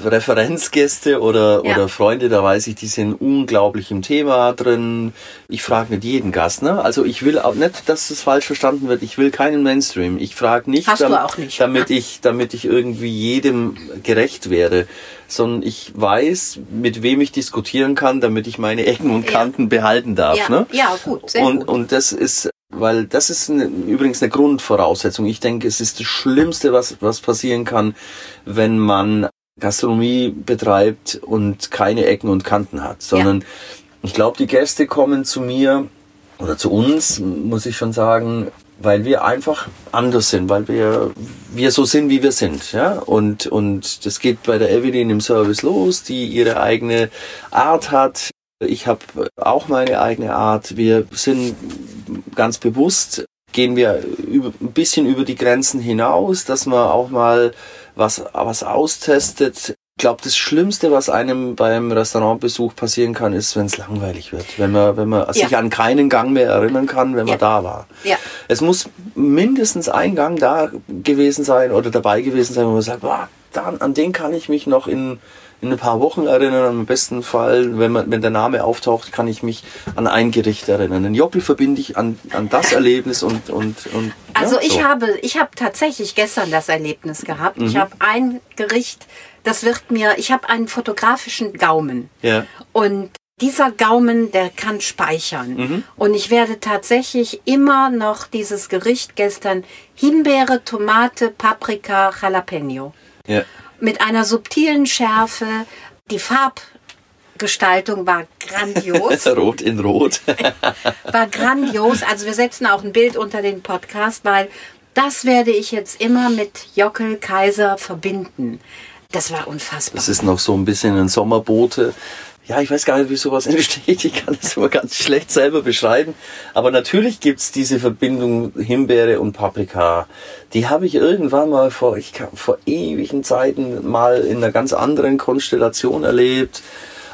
Referenzgäste oder, Ja. oder Freunde, da weiß ich, die sind unglaublich im Thema drin. Ich frage nicht jeden Gast, ne? Also ich will auch nicht, dass es falsch verstanden wird. Ich will keinen Mainstream. Ich frage nicht, Hast du dam- auch nicht. damit ich, damit ich irgendwie jedem gerecht werde, sondern ich weiß, mit wem ich diskutieren kann, damit ich meine Ecken und Ja. Kanten behalten darf. ja, ne? ja gut, sehr und, gut. und das ist, weil das ist eine, übrigens eine Grundvoraussetzung. Ich denke, es ist das Schlimmste, was, was passieren kann, wenn man Gastronomie betreibt und keine Ecken und Kanten hat, sondern ich glaube, die Gäste kommen zu mir oder zu uns, muss ich schon sagen, weil wir einfach anders sind, weil wir, wir so sind, wie wir sind, ja. Und, und das geht bei der Evelyn im Service los, die ihre eigene Art hat. Ich habe auch meine eigene Art. Wir sind ganz bewusst, gehen wir über, ein bisschen über die Grenzen hinaus, dass man auch mal was, was austestet. Ich glaube, das Schlimmste, was einem beim Restaurantbesuch passieren kann, ist, wenn es langweilig wird. Wenn man, wenn man sich an keinen Gang mehr erinnern kann, wenn man Ja. da war. Ja. Es muss mindestens ein Gang da gewesen sein oder dabei gewesen sein, wo man sagt, boah, dann, an den kann ich mich noch in, in ein paar Wochen erinnern. Am besten Fall, wenn, man, wenn der Name auftaucht, kann ich mich an ein Gericht erinnern. Den Jockel verbinde ich an, an das Erlebnis und, und, und Also ja, ich so. habe, ich habe tatsächlich gestern das Erlebnis gehabt. Mhm. Ich habe ein Gericht, das wird mir, ich habe einen fotografischen Gaumen. Ja. Und dieser Gaumen, der kann speichern. Mhm. Und ich werde tatsächlich immer noch dieses Gericht gestern Himbeere, Tomate, Paprika, Jalapeno. Ja. Mit einer subtilen Schärfe. Die Farbgestaltung war grandios. <laughs> Rot in Rot. <laughs> war grandios. Also wir setzen auch ein Bild unter den Podcast, weil das werde ich jetzt immer mit Jockel Kaiser verbinden. Das war unfassbar. Das ist noch so ein bisschen ein Sommerbote. Ja, ich weiß gar nicht, wie sowas <laughs> entsteht. Ich kann das immer ganz schlecht selber beschreiben. Aber natürlich gibt's diese Verbindung Himbeere und Paprika. Die habe ich irgendwann mal vor, ich kann, vor ewigen Zeiten mal in einer ganz anderen Konstellation erlebt.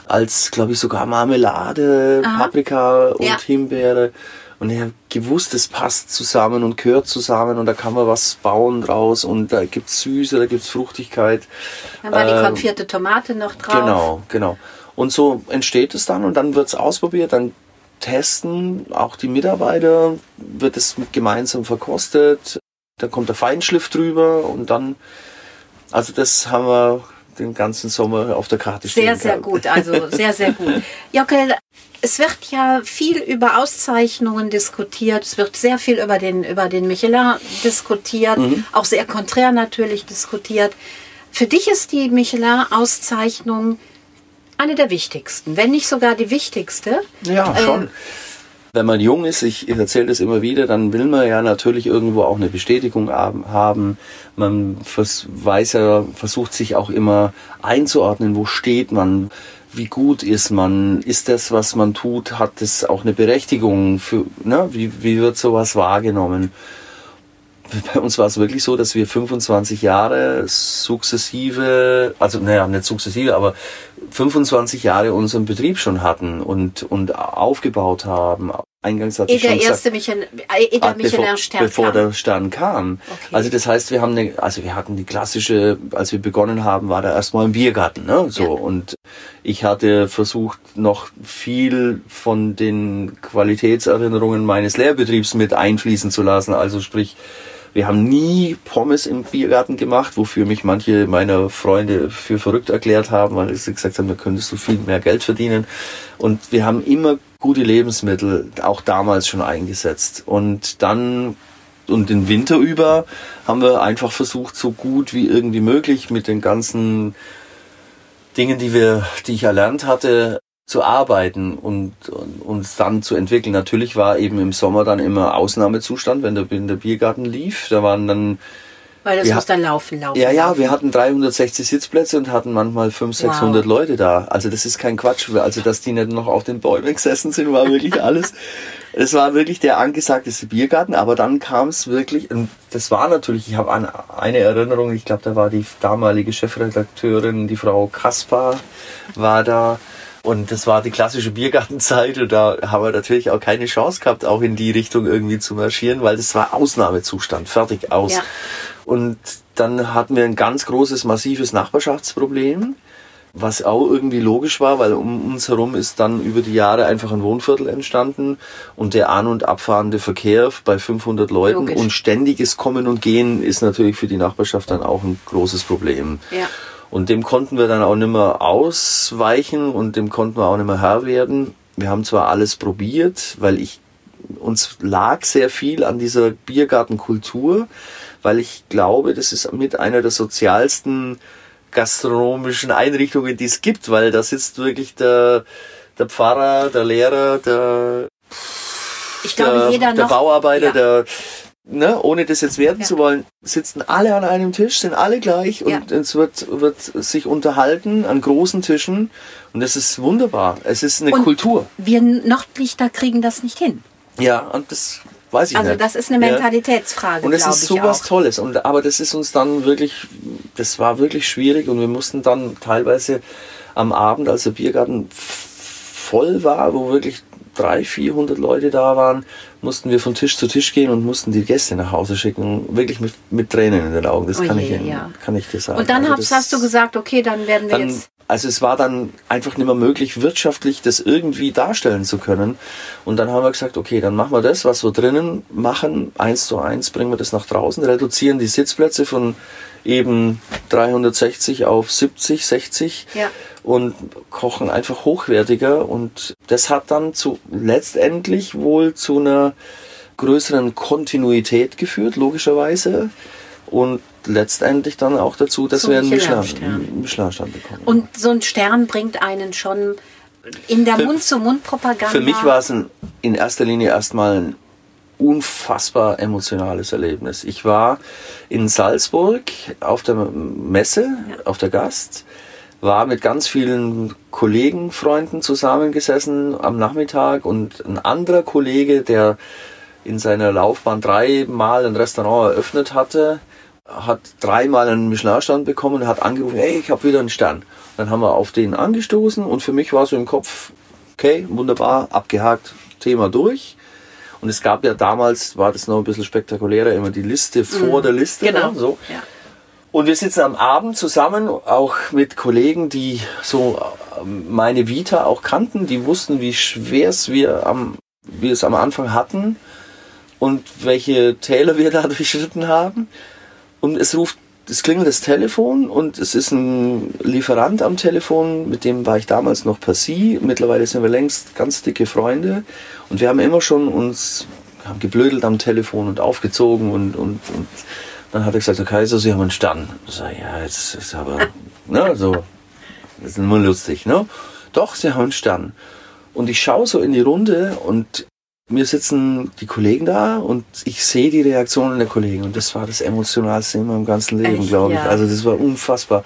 Als, glaube ich, sogar Marmelade, Paprika und Ja. Himbeere. Und ich habe gewusst, es passt zusammen und gehört zusammen und da kann man was bauen draus und da gibt's Süße, da gibt's Fruchtigkeit. Dann war die Ähm, konfierte Tomate noch drauf. Genau, genau. Und so entsteht es dann und dann wird's ausprobiert, dann testen auch die Mitarbeiter, wird es gemeinsam verkostet, dann kommt der Feinschliff drüber und dann, also das haben wir den ganzen Sommer auf der Karte stehen. Sehr, sehr gut. Also sehr, sehr gut. <laughs> Jockel, es wird ja viel über Auszeichnungen diskutiert. Es wird sehr viel über den, über den Michelin diskutiert. Mhm. Auch sehr konträr natürlich diskutiert. Für dich ist die Michelin-Auszeichnung eine der wichtigsten, wenn nicht sogar die wichtigste. Ja, Äh, schon. Wenn man jung ist, ich erzähle das immer wieder, dann will man ja natürlich irgendwo auch eine Bestätigung haben-. Man vers weiß ja, versucht sich auch immer einzuordnen, wo steht man, wie gut ist man, ist das, was man tut, hat das auch eine Berechtigung für, ne? wie, wie wird sowas wahrgenommen? Bei uns war es wirklich so, dass wir 25 Jahre sukzessive, also naja, nicht sukzessive, aber 25 Jahre unseren Betrieb schon hatten und, und aufgebaut haben. Eingangs hatte Ehe ich schon der gesagt, erste Michelin, der Ah, bevor, Michelin-Stern bevor kam. der Stern kam. Okay. Also das heißt, wir haben eine, also wir hatten die klassische, als wir begonnen haben, war da erstmal ein Biergarten, ne? So Ja. und ich hatte versucht, noch viel von den Qualitätserinnerungen meines Lehrbetriebs mit einfließen zu lassen. Also sprich, wir haben nie Pommes im Biergarten gemacht, wofür mich manche meiner Freunde für verrückt erklärt haben, weil sie gesagt haben, da könntest du viel mehr Geld verdienen. Und wir haben immer gute Lebensmittel, auch damals schon eingesetzt. Und dann und den Winter über haben wir einfach versucht, so gut wie irgendwie möglich mit den ganzen Dingen, die wir, die ich erlernt hatte, zu arbeiten und, und uns dann zu entwickeln. Natürlich war eben im Sommer dann immer Ausnahmezustand, wenn der, wenn der Biergarten lief. Da waren dann Weil das Wir muss dann laufen, laufen. ja, ja, wir hatten 360 Sitzplätze und hatten manchmal 500, 600 Leute da. Also das ist kein Quatsch. Also dass die nicht noch auf den Bäumen gesessen sind, war wirklich <laughs> alles. Es war wirklich der angesagteste Biergarten, aber dann kam es wirklich, und das war natürlich, ich habe an eine Erinnerung, ich glaube, da war die damalige Chefredakteurin, die Frau Kaspar, war da. Und das war die klassische Biergartenzeit und da haben wir natürlich auch keine Chance gehabt, auch in die Richtung irgendwie zu marschieren, weil das war Ausnahmezustand, fertig aus. Ja. Und dann hatten wir ein ganz großes, massives Nachbarschaftsproblem, was auch irgendwie logisch war, weil um uns herum ist dann über die Jahre einfach ein Wohnviertel entstanden und der an- und abfahrende Verkehr bei 500 Leuten Logisch. und ständiges Kommen und Gehen ist natürlich für die Nachbarschaft dann auch ein großes Problem. Ja. Und dem konnten wir dann auch nicht mehr ausweichen und dem konnten wir auch nicht mehr Herr werden. Wir haben zwar alles probiert, weil ich uns lag sehr viel an dieser Biergartenkultur, weil ich glaube, das ist mit einer der sozialsten gastronomischen Einrichtungen, die es gibt, weil da sitzt wirklich der, der Pfarrer, der Lehrer, der, Ich glaube, der, jeder der noch. Bauarbeiter, ja. der, ne, ohne das jetzt werten Ja. zu wollen, sitzen alle an einem Tisch, sind alle gleich und Ja. es wird, wird sich unterhalten an großen Tischen und das ist wunderbar. Es ist eine Und Kultur. Wir Nordlichter kriegen das nicht hin. Ja, und das weiß ich Also nicht. das ist eine Ja. Mentalitätsfrage, Und es ist sowas auch. Tolles. Und, aber das ist uns dann wirklich, das war wirklich schwierig und wir mussten dann teilweise am Abend, als der Biergarten voll war, wo wirklich 300, 400 Leute da waren, mussten wir von Tisch zu Tisch gehen und mussten die Gäste nach Hause schicken. Wirklich mit, mit Tränen in den Augen. Das Oh kann, je, ich, Ihnen- ja. kann ich dir sagen. Und dann Also hast, du gesagt, okay, dann werden wir dann, jetzt. also es war dann einfach nicht mehr möglich, wirtschaftlich das irgendwie darstellen zu können. Und dann haben wir gesagt, okay, dann machen wir das, was wir drinnen machen, eins zu eins, bringen wir das nach draußen, reduzieren die Sitzplätze von eben 360 auf 70, 60 Ja. und kochen einfach hochwertiger. Und das hat dann zu letztendlich wohl zu einer größeren Kontinuität geführt, logischerweise. Und letztendlich dann auch dazu, dass Zum wir einen Michelin-Stern. Michelin- bekommen. Und so ein Stern bringt einen schon in der Mund-zu-Mund-Propaganda. Für mich war es in erster Linie erstmal ein unfassbar emotionales Erlebnis. Ich war in Salzburg auf der Messe, auf der Gast, war mit ganz vielen Kollegen, Freunden zusammengesessen am Nachmittag und ein anderer Kollege, der in seiner Laufbahn dreimal ein Restaurant eröffnet hatte, hat dreimal einen Michelin-Stern bekommen und hat angerufen, hey, ich habe wieder einen Stern. Dann haben wir auf den angestoßen und für mich war so im Kopf, okay, wunderbar, abgehakt, Thema durch. Und es gab ja damals, war das noch ein bisschen spektakulärer, immer die Liste vor der Liste. Genau. Ne, so. Ja. Und wir sitzen am Abend zusammen, auch mit Kollegen, die so ähm, meine Vita auch kannten, die wussten, wie schwer es wir, am, wir es am Anfang hatten und welche Täler wir <laughs> da durchschritten haben. Und es ruft, es klingelt das Telefon und es ist ein Lieferant am Telefon, mit dem war ich damals noch per Sie. Mittlerweile sind wir längst ganz dicke Freunde und wir haben immer schon uns haben geblödelt am Telefon und aufgezogen und, und, und dann hat er gesagt, Herr Kaiser, Sie haben einen Stern. Ich sag, ja, jetzt ist aber, ne, so, das ist nur lustig, ne? Doch, Sie haben einen Stern. Und ich schaue so in die Runde und mir sitzen die Kollegen da und ich sehe die Reaktionen der Kollegen und das war das Emotionalste in meinem ganzen Leben, glaube ich. ja. Also das war unfassbar.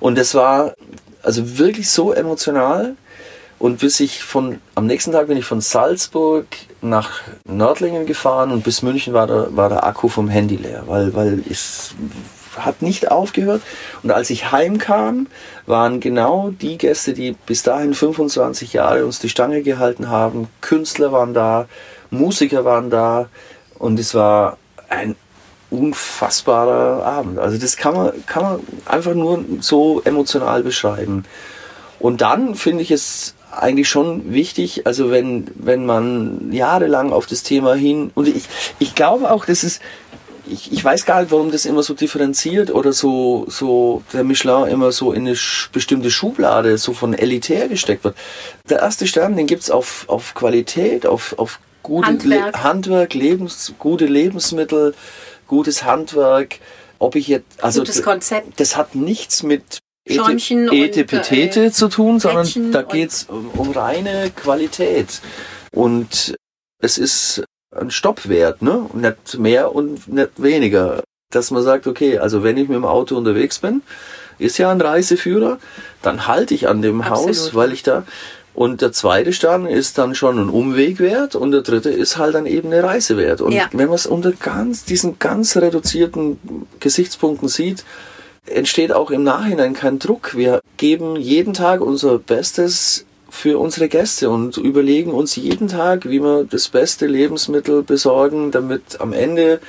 Und das war also wirklich so emotional. Und bis ich von, am nächsten Tag bin ich von Salzburg nach Nördlingen gefahren und bis München war der, war der Akku vom Handy leer, weil, weil es hat nicht aufgehört. Und als ich heimkam, waren genau die Gäste, die bis dahin 25 Jahre uns die Stange gehalten haben. Künstler waren da, Musiker waren da und es war ein unfassbarer Abend. Also das kann man, kann man einfach nur so emotional beschreiben. Und dann finde ich es eigentlich schon wichtig, also wenn, wenn man jahrelang auf das Thema hin, und ich, ich glaube auch, das ist, ich, ich weiß gar nicht, warum das immer so differenziert oder so, so der Michelin immer so in eine bestimmte Schublade so von elitär gesteckt wird. Der erste Stern, den gibt's auf, auf Qualität, auf, auf gute Handwerk. Le Handwerk, Lebens, gute Lebensmittel, gutes Handwerk. Ob ich jetzt, also Gutes Konzept. das hat nichts mit Schäumchen Etepetete äh, zu tun, sondern Plättchen da geht's um, um reine Qualität. Und es ist ein Stoppwert, ne? Nicht mehr und nicht weniger. Dass man sagt, okay, also wenn ich mit dem Auto unterwegs bin, ist ja ein Reiseführer, dann halte ich an dem Absolut. Haus, weil ich da und der zweite Stern ist dann schon ein Umwegwert und der dritte ist halt dann eben eine Reisewert. Und Ja. wenn man es unter ganz, diesen ganz reduzierten Gesichtspunkten sieht, entsteht auch im Nachhinein kein Druck. Wir geben jeden Tag unser Bestes für unsere Gäste und überlegen uns jeden Tag, wie wir das beste Lebensmittel besorgen, damit am Ende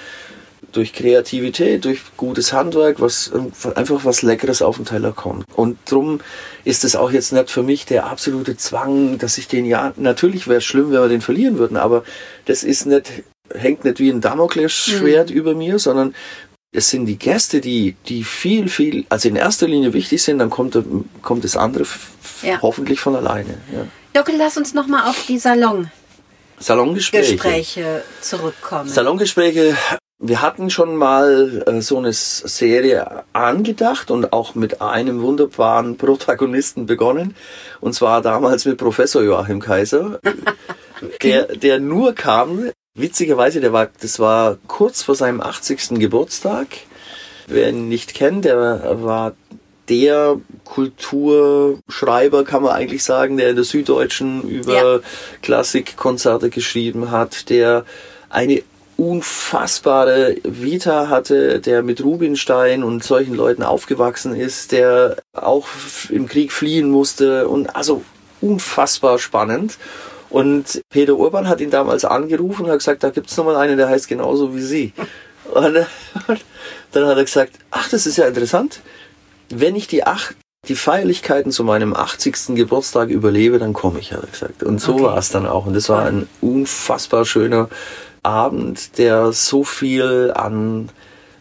durch Kreativität, durch gutes Handwerk, was einfach was Leckeres auf den Teller kommt. Und drum ist es auch jetzt nicht für mich der absolute Zwang, dass ich den ja, natürlich wäre es schlimm, wenn wir den verlieren würden, aber das ist nicht, hängt nicht wie ein Damoklesschwert über mir, sondern es sind die Gäste, die, die viel, viel, also in erster Linie wichtig sind, dann kommt, kommt das andere Ja. hoffentlich von alleine. Ja. Jockel, lass uns noch mal auf die Salongespräche Salongespräche. zurückkommen. Salongespräche, wir hatten schon mal äh, so eine Serie angedacht und auch mit einem wunderbaren Protagonisten begonnen. Und zwar damals mit Professor Joachim Kaiser, <laughs> der, der nur kam, witzigerweise, der war, das war kurz vor seinem 80. Geburtstag. Wer ihn nicht kennt, der war der Kulturschreiber, kann man eigentlich sagen, der in der Süddeutschen über Ja. Klassikkonzerte geschrieben hat, der eine unfassbare Vita hatte, der mit Rubinstein und solchen Leuten aufgewachsen ist, der auch im Krieg fliehen musste und also unfassbar spannend. Und Peter Urban hat ihn damals angerufen und hat gesagt, da gibt's noch mal einen, der heißt genauso wie Sie. Und dann hat er gesagt, ach, das ist ja interessant. Wenn ich die acht, die Feierlichkeiten zu meinem 80. Geburtstag überlebe, dann komme ich, hat er gesagt. Und so Okay. war es dann auch. Und das war ein unfassbar schöner Abend, der so viel an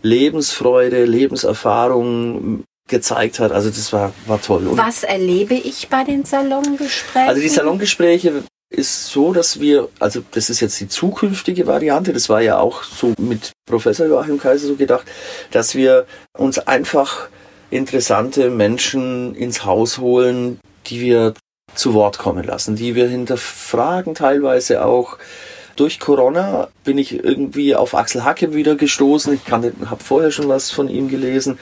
Lebensfreude, Lebenserfahrung gezeigt hat. Also das war, war toll. Und Was erlebe ich bei den Salongesprächen? also die Salongespräche ist so, dass wir, also das ist jetzt die zukünftige Variante, das war ja auch so mit Professor Joachim Kaiser so gedacht, dass wir uns einfach interessante Menschen ins Haus holen, die wir zu Wort kommen lassen, die wir hinterfragen teilweise auch. Durch Corona bin ich irgendwie auf Axel Hacke wieder gestoßen. Ich habe vorher schon was von ihm gelesen.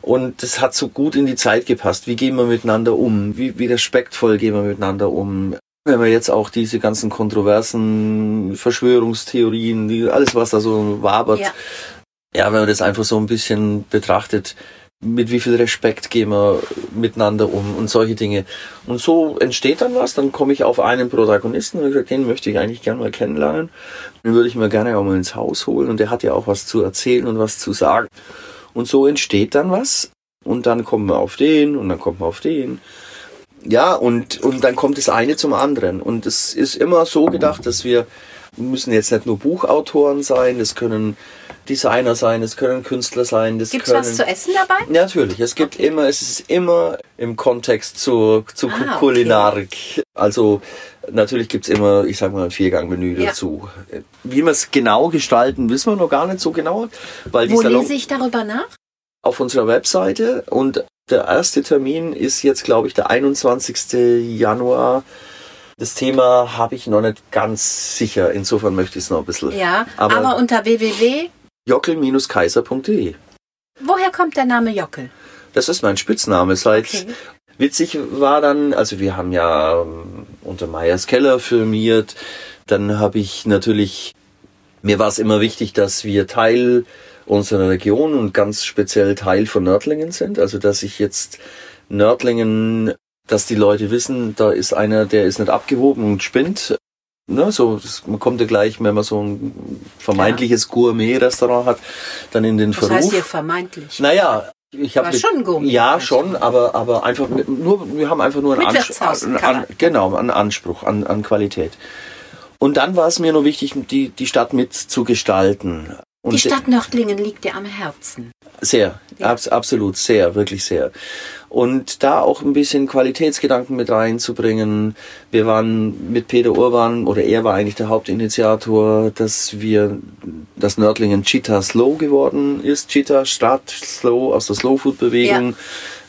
Und das hat so gut in die Zeit gepasst. Wie gehen wir miteinander um? Wie, wie respektvoll gehen wir miteinander um? Wenn man jetzt auch diese ganzen kontroversen Verschwörungstheorien, die, alles was da so wabert, Ja. ja, wenn man das einfach so ein bisschen betrachtet, mit wie viel Respekt gehen wir miteinander um und solche Dinge. Und so entsteht dann was, dann komme ich auf einen Protagonisten und ich gesagt, den möchte ich eigentlich gerne mal kennenlernen. Den würde ich mir gerne auch mal ins Haus holen und der hat ja auch was zu erzählen und was zu sagen. Und so entsteht dann was und dann kommen wir auf den und dann kommt man auf den. Ja, und, und dann kommt das eine zum anderen. Und es ist immer so gedacht, dass wir müssen jetzt nicht nur Buchautoren sein, es können Designer sein, es können Künstler sein, Gibt's können... was zu essen dabei? Ja, natürlich. Es gibt immer, es ist immer im Kontext zur, zur Ah, okay. Kulinarik. Also natürlich gibt's immer, ich sag mal, ein Viergangmenü Ja. dazu. Wie wir es genau gestalten, wissen wir noch gar nicht so genau, weil Wo Salon lese ich darüber nach? auf unserer Webseite und der erste Termin ist jetzt, glaube ich, der 21. Januar. Das Thema habe ich noch nicht ganz sicher. Insofern möchte ich es noch ein bisschen. Ja, aber, Aber- unter www. Jockel-kaiser.de. Woher kommt der Name Jockel? Das ist mein Spitzname. Seit Okay. witzig war dann, also wir haben ja ähm, unter Meyers Keller filmiert. Dann habe ich natürlich, mir war es immer wichtig, dass wir Teil unserer Region und ganz speziell Teil von Nördlingen sind. Also dass ich jetzt Nördlingen, dass die Leute wissen, da ist einer, der ist nicht abgehoben und spinnt. Ne, so, das, man kommt ja gleich, wenn man so ein vermeintliches Gourmet-Restaurant hat, dann in den Was Verruf. heißt hier vermeintlich? Naja, ich habe schon Gourmet. ja schon, aber aber einfach mit- nur wir haben einfach nur einen Anspruch, an, genau einen Anspruch an, an Qualität. Und dann war es mir nur wichtig, die die Stadt mit zu gestalten. Und die Stadt Nördlingen liegt dir am Herzen. Sehr, ja. abs absolut, sehr, wirklich sehr. Und da auch ein bisschen Qualitätsgedanken mit reinzubringen. Wir waren mit Peter Urban, oder er war eigentlich der Hauptinitiator, dass wir, dass Nördlingen Cheetah Slow geworden ist. Cheetah Stadt Slow aus der Slow Food Bewegung. Ja.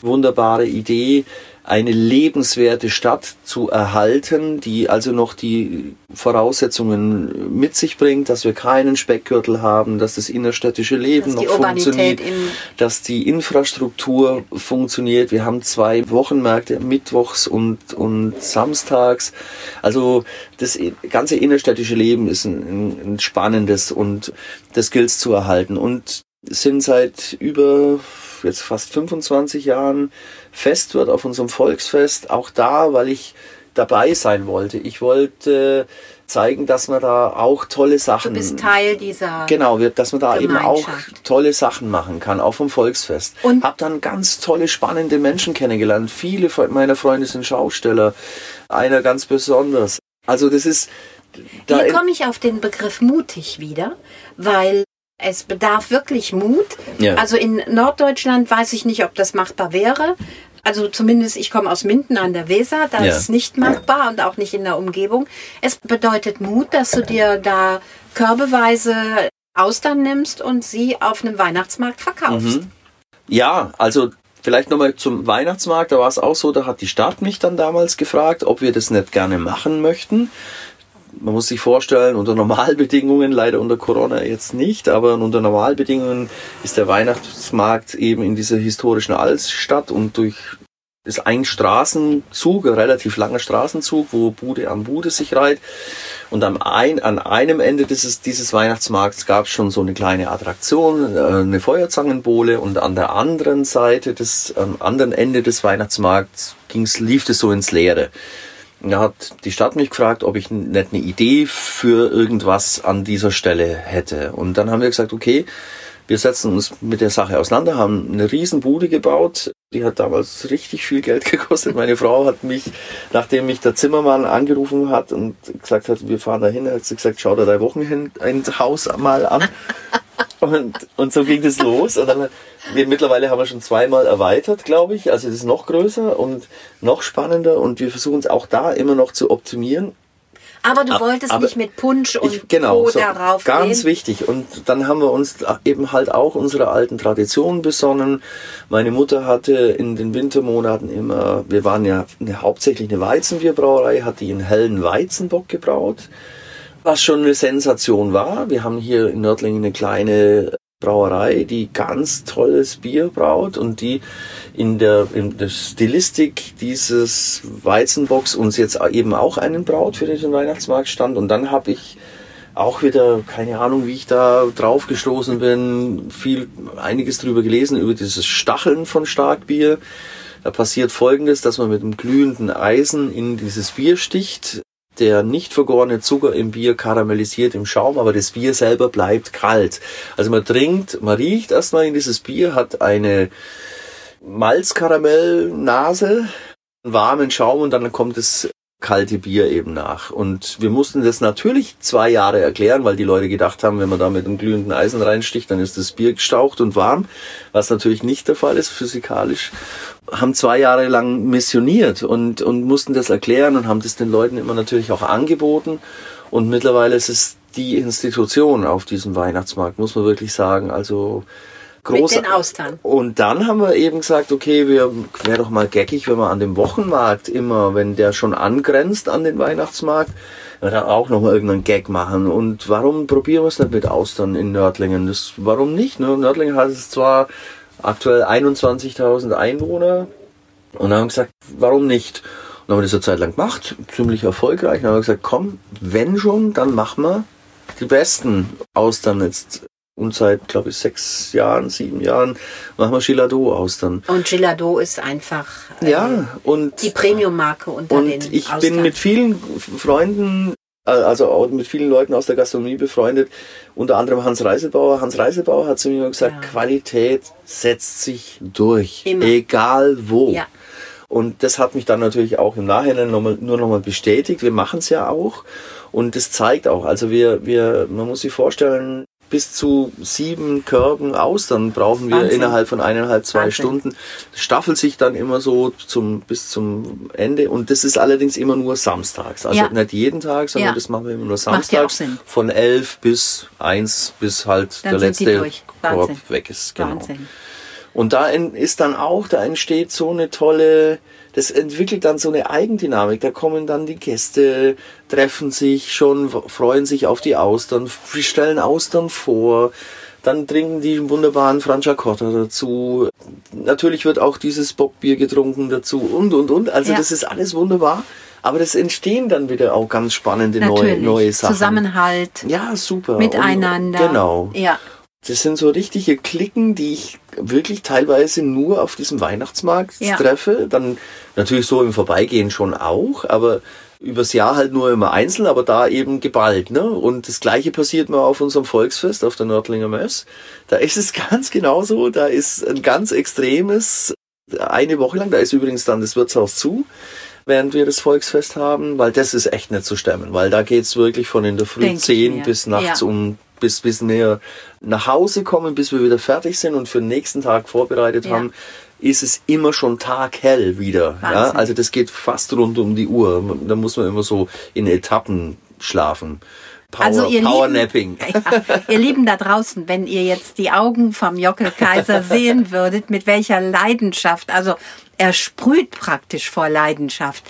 Wunderbare Idee eine lebenswerte Stadt zu erhalten, die also noch die Voraussetzungen mit sich bringt, dass wir keinen Speckgürtel haben, dass das innerstädtische Leben dass noch funktioniert, dass die Infrastruktur funktioniert. Wir haben zwei Wochenmärkte, mittwochs und, und samstags. Also das ganze innerstädtische Leben ist ein, ein spannendes und das gilt zu erhalten. Und sind seit über jetzt fast 25 Jahren fest wird auf unserem Volksfest. Auch da, weil ich dabei sein wollte. Ich wollte zeigen, dass man da auch tolle Sachen. Du bist Teil dieser. Genau, dass man da eben auch tolle Sachen machen kann, auch vom Volksfest. Und hab dann ganz tolle, spannende Menschen kennengelernt. Viele meiner Freunde sind Schausteller. Einer ganz besonders. Also das ist. Da Hier komme ich auf den Begriff mutig wieder, weil es bedarf wirklich Mut. Ja. Also in Norddeutschland weiß ich nicht, ob das machbar wäre. Also zumindest, ich komme aus Minden an der Weser, da ja. ist es nicht machbar und auch nicht in der Umgebung. Es bedeutet Mut, dass du dir da körbeweise Austern nimmst und sie auf einem Weihnachtsmarkt verkaufst. Mhm. Ja, also vielleicht nochmal zum Weihnachtsmarkt, da war es auch so, da hat die Stadt mich dann damals gefragt, ob wir das nicht gerne machen möchten man muss sich vorstellen, unter Normalbedingungen, leider unter Corona jetzt nicht, aber unter Normalbedingungen ist der Weihnachtsmarkt eben in dieser historischen Altstadt und durch ist ein Straßenzug, ein relativ langer Straßenzug, wo Bude an Bude sich reiht. Und am ein, an einem Ende dieses, dieses Weihnachtsmarkts gab es schon so eine kleine Attraktion, äh, eine Feuerzangenbowle und an der anderen Seite des, am anderen Ende des Weihnachtsmarkts ging's, lief es so ins Leere. Da hat die Stadt mich gefragt, ob ich nicht eine Idee für irgendwas an dieser Stelle hätte. Und dann haben wir gesagt, okay, wir setzen uns mit der Sache auseinander, haben eine Riesenbude gebaut. Die hat damals richtig viel Geld <laughs> gekostet. Meine Frau hat mich, nachdem mich der Zimmermann angerufen hat und gesagt hat, wir fahren dahin, hat sie gesagt, schau dir dein Wochenendhaus mal an. <laughs> Und, und so ging es los. Und dann, wir, mittlerweile haben wir schon zweimal erweitert, glaube ich. Also es ist noch größer und noch spannender und wir versuchen es auch da immer noch zu optimieren. Aber du wolltest aber nicht mit Punsch und ich, genau, Co. so, darauf Ganz gehen. wichtig. Und dann haben wir uns eben halt auch unsere alten Traditionen besonnen. Meine Mutter hatte in den Wintermonaten immer, wir waren ja eine, hauptsächlich eine Weizenbierbrauerei, hat die einen hellen Weizenbock gebraut was schon eine Sensation war. Wir haben hier in Nördlingen eine kleine Brauerei, die ganz tolles Bier braut und die in der, in der Stilistik dieses Weizenbox uns jetzt eben auch einen braut für den Weihnachtsmarkt stand. Und dann habe ich auch wieder, keine Ahnung, wie ich da drauf gestoßen bin, viel, einiges drüber gelesen, über dieses Stacheln von Starkbier. Da passiert folgendes, dass man mit einem glühenden Eisen in dieses Bier sticht der nicht vergorene Zucker im Bier karamellisiert im Schaum, aber das Bier selber bleibt kalt. Also man trinkt, man riecht erstmal in dieses Bier, hat eine Malzkaramellnase, einen warmen Schaum und dann kommt das kalte Bier eben nach. Und wir mussten das natürlich zwei Jahre erklären, weil die Leute gedacht haben, wenn man da mit einem glühenden Eisen reinsticht, dann ist das Bier gestaucht und warm, was natürlich nicht der Fall ist physikalisch. Haben zwei Jahre lang missioniert und, und mussten das erklären und haben das den Leuten immer natürlich auch angeboten. Und mittlerweile ist es die Institution auf diesem Weihnachtsmarkt, muss man wirklich sagen. Also groß. Mit den Austern. Und dann haben wir eben gesagt, okay, wir wäre doch mal geckig, wenn wir an dem Wochenmarkt immer, wenn der schon angrenzt an den Weihnachtsmarkt, wir dann auch noch mal irgendeinen Gag machen. Und warum probieren wir es nicht mit Austern in Nördlingen? Das, warum nicht? Ne? Nördlingen hat es zwar aktuell 21.000 Einwohner und haben gesagt, warum nicht? Und haben wir das eine Zeit lang gemacht, ziemlich erfolgreich. Und dann haben wir gesagt, komm, wenn schon, dann machen wir die besten Austern jetzt und seit, glaube ich, sechs Jahren, sieben Jahren machen wir Gilado Austern. Und Gilado ist einfach äh, ja, und, die Premium-Marke unter und den ich Austern. bin mit vielen Freunden, äh, also auch mit vielen Leuten aus der Gastronomie befreundet, unter anderem Hans Reisebauer. Hans Reisebauer hat zu mir gesagt, ja. Qualität setzt sich durch, Immer. egal wo. Ja. Und das hat mich dann natürlich auch im Nachhinein noch mal, nur nochmal bestätigt. Wir machen es ja auch. Und das zeigt auch, also wir, wir, man muss sich vorstellen, bis zu sieben Körben Austern brauchen wir Wahnsinn. innerhalb von eineinhalb, zwei Wahnsinn. Stunden. Das staffelt sich dann immer so zum, bis zum Ende. Und das ist allerdings immer nur samstags. Also Ja. nicht jeden Tag, sondern Ja. das machen wir immer nur ja samstags. Sinn. Von elf bis eins, bis halt Dann der letzte. Korb weg ist. Genau. Wahnsinn. Und da ist dann auch, da entsteht so eine tolle, das entwickelt dann so eine Eigendynamik. Da kommen dann die Gäste, treffen sich schon, freuen sich auf die Austern, stellen Austern vor. Dann trinken die wunderbaren Franciacotta dazu. Natürlich wird auch dieses Bockbier getrunken dazu und, und, und. Also Ja. das ist alles wunderbar. Aber das entstehen dann wieder auch ganz spannende neue, neue Sachen. Zusammenhalt, Ja, super. miteinander. Und, genau. Ja. Das sind so richtige Klicken, die ich wirklich teilweise nur auf diesem Weihnachtsmarkt Ja. treffe. Dann natürlich so im Vorbeigehen schon auch, aber übers Jahr halt nur immer einzeln, aber da eben geballt. Ne? Und das gleiche passiert mal auf unserem Volksfest, auf der Nördlinger Mess. Da ist es <laughs> ganz genauso. Da ist ein ganz extremes, eine Woche lang, da ist übrigens dann das Wirtshaus zu, während wir das Volksfest haben, weil das ist echt nicht zu stemmen, weil da geht's wirklich von in der Früh Denk ich 10 mir. bis nachts Ja. um bis, bis wir nach Hause kommen, bis wir wieder fertig sind und für den nächsten Tag vorbereitet Ja. haben, ist es immer schon taghell wieder. Ja? Also das geht fast rund um die Uhr. Da muss man immer so in Etappen schlafen. Power, Also ihr Powernapping. Lieben, <laughs> ja, ihr Lieben da draußen, wenn ihr jetzt die Augen vom Jockel Kaiser <laughs> sehen würdet, mit welcher Leidenschaft, also er sprüht praktisch vor Leidenschaft.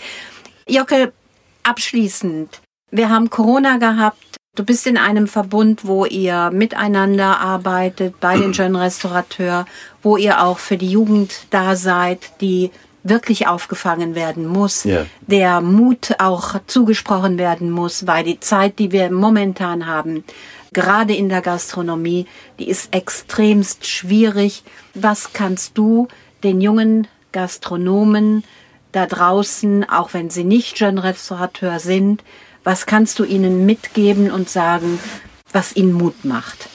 Jockel, abschließend, wir haben Corona gehabt. Du bist in einem Verbund, wo ihr miteinander arbeitet, bei den Jeunes Restaurateur, wo ihr auch für die Jugend da seid, die wirklich aufgefangen werden muss, Ja. der Mut auch zugesprochen werden muss, weil die Zeit, die wir momentan haben, gerade in der Gastronomie, die ist extremst schwierig. Was kannst du den jungen Gastronomen da draußen, auch wenn sie nicht Jeune Restaurateur sind, was kannst du ihnen mitgeben und sagen, was ihnen Mut macht?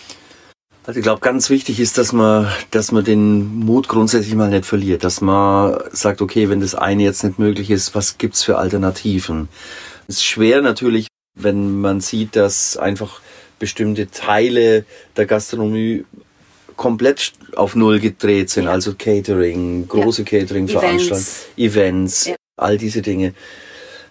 Also ich glaube, ganz wichtig ist, dass man, dass man den Mut grundsätzlich mal nicht verliert. Dass man sagt, okay, wenn das eine jetzt nicht möglich ist, was gibt's für Alternativen? Es ist schwer natürlich, wenn man sieht, dass einfach bestimmte Teile der Gastronomie komplett auf Null gedreht sind. Ja. Also Catering, große Catering-Veranstaltungen, Events, Ja. all diese Dinge.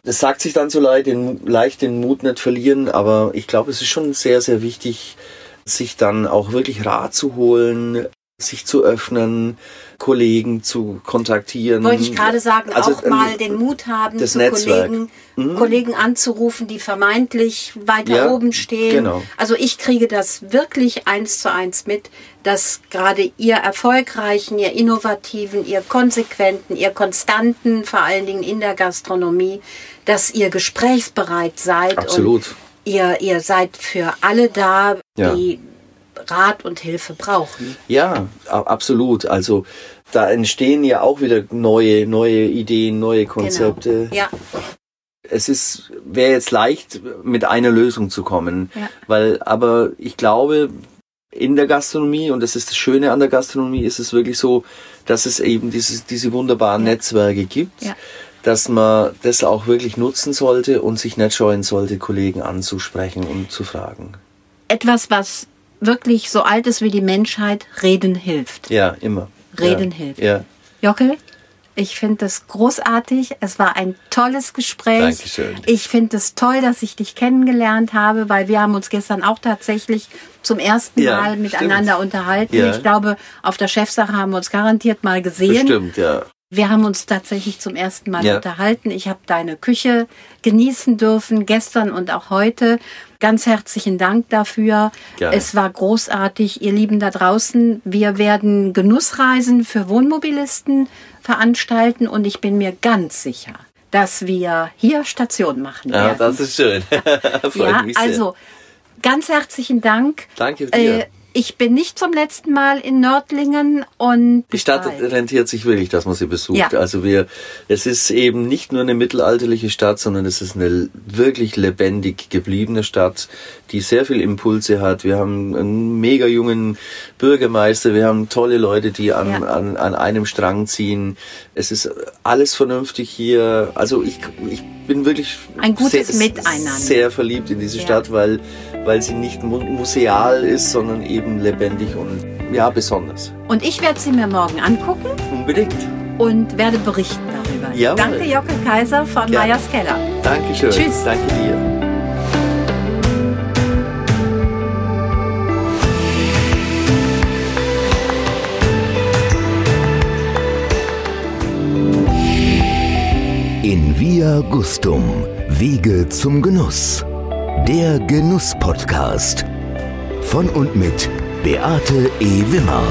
Das sagt sich dann so leicht den, leicht den Mut nicht verlieren, aber ich glaube, es ist schon sehr, sehr wichtig, sich dann auch wirklich Rat zu holen, sich zu öffnen, Kollegen zu kontaktieren. Wollte ich gerade sagen, Also, auch mal den Mut haben, zu Netzwerk. Kollegen, Kollegen anzurufen, die vermeintlich weiter Ja, oben stehen. genau. Also ich kriege das wirklich eins zu eins mit, dass gerade ihr Erfolgreichen, ihr Innovativen, ihr Konsequenten, ihr Konstanten, vor allen Dingen in der Gastronomie, dass ihr gesprächsbereit seid. Absolut. Und ihr, ihr seid für alle da, Ja. die Rat und Hilfe brauchen. Ja, absolut. Also da entstehen ja auch wieder neue, neue Ideen, neue Konzepte. Genau. Ja, es ist wäre jetzt leicht mit einer Lösung zu kommen, Ja. weil aber ich glaube in der Gastronomie und das ist das Schöne an der Gastronomie ist es wirklich so, dass es eben dieses diese wunderbaren Netzwerke gibt, Ja. dass man das auch wirklich nutzen sollte und sich nicht scheuen sollte, Kollegen anzusprechen und zu fragen. etwas, was wirklich so alt ist wie die Menschheit, reden hilft. Ja, immer. Reden ja. hilft. Ja, Jockel, ich finde das großartig. Es war ein tolles Gespräch. Dankeschön. Ich finde es toll, dass ich dich kennengelernt habe, weil wir haben uns gestern auch tatsächlich zum ersten Ja, Mal miteinander stimmt. unterhalten. Ja. Ich glaube, auf der Chefsache haben wir uns garantiert mal gesehen. bestimmt, ja. Wir haben uns tatsächlich zum ersten Mal Ja. unterhalten. Ich habe deine Küche genießen dürfen, gestern und auch heute. Ganz herzlichen Dank dafür. Gerne. Es war großartig, ihr Lieben da draußen. Wir werden Genussreisen für Wohnmobilisten veranstalten und ich bin mir ganz sicher, dass wir hier Station machen Ja, werden. das ist schön. <laughs> Freut ja, mich sehr. also ganz herzlichen Dank. Danke dir. Äh, ich bin nicht zum letzten Mal in Nördlingen und Die Stadt rentiert sich wirklich, dass man sie besucht. Ja. Also wir, es ist eben nicht nur eine mittelalterliche Stadt, sondern es ist eine wirklich lebendig gebliebene Stadt, die sehr viel Impulse hat. Wir haben einen mega jungen Bürgermeister, wir haben tolle Leute, die an, Ja. an, an einem Strang ziehen. Es ist alles vernünftig hier. Also ich, ich bin wirklich Ein gutes sehr, Miteinander. sehr verliebt in diese Ja. Stadt, weil, weil sie nicht mu museal ist, sondern eben lebendig und ja, besonders. Und ich werde sie mir morgen angucken. Unbedingt. Und werde berichten darüber. Jawohl. Danke, Jocke Kaiser von Gerne. Meyers Keller. Dankeschön. Tschüss. Danke dir. In Via Gustum, Wege zum Genuss. Der Genuss-Podcast. Von und mit Beate E. Wimmer.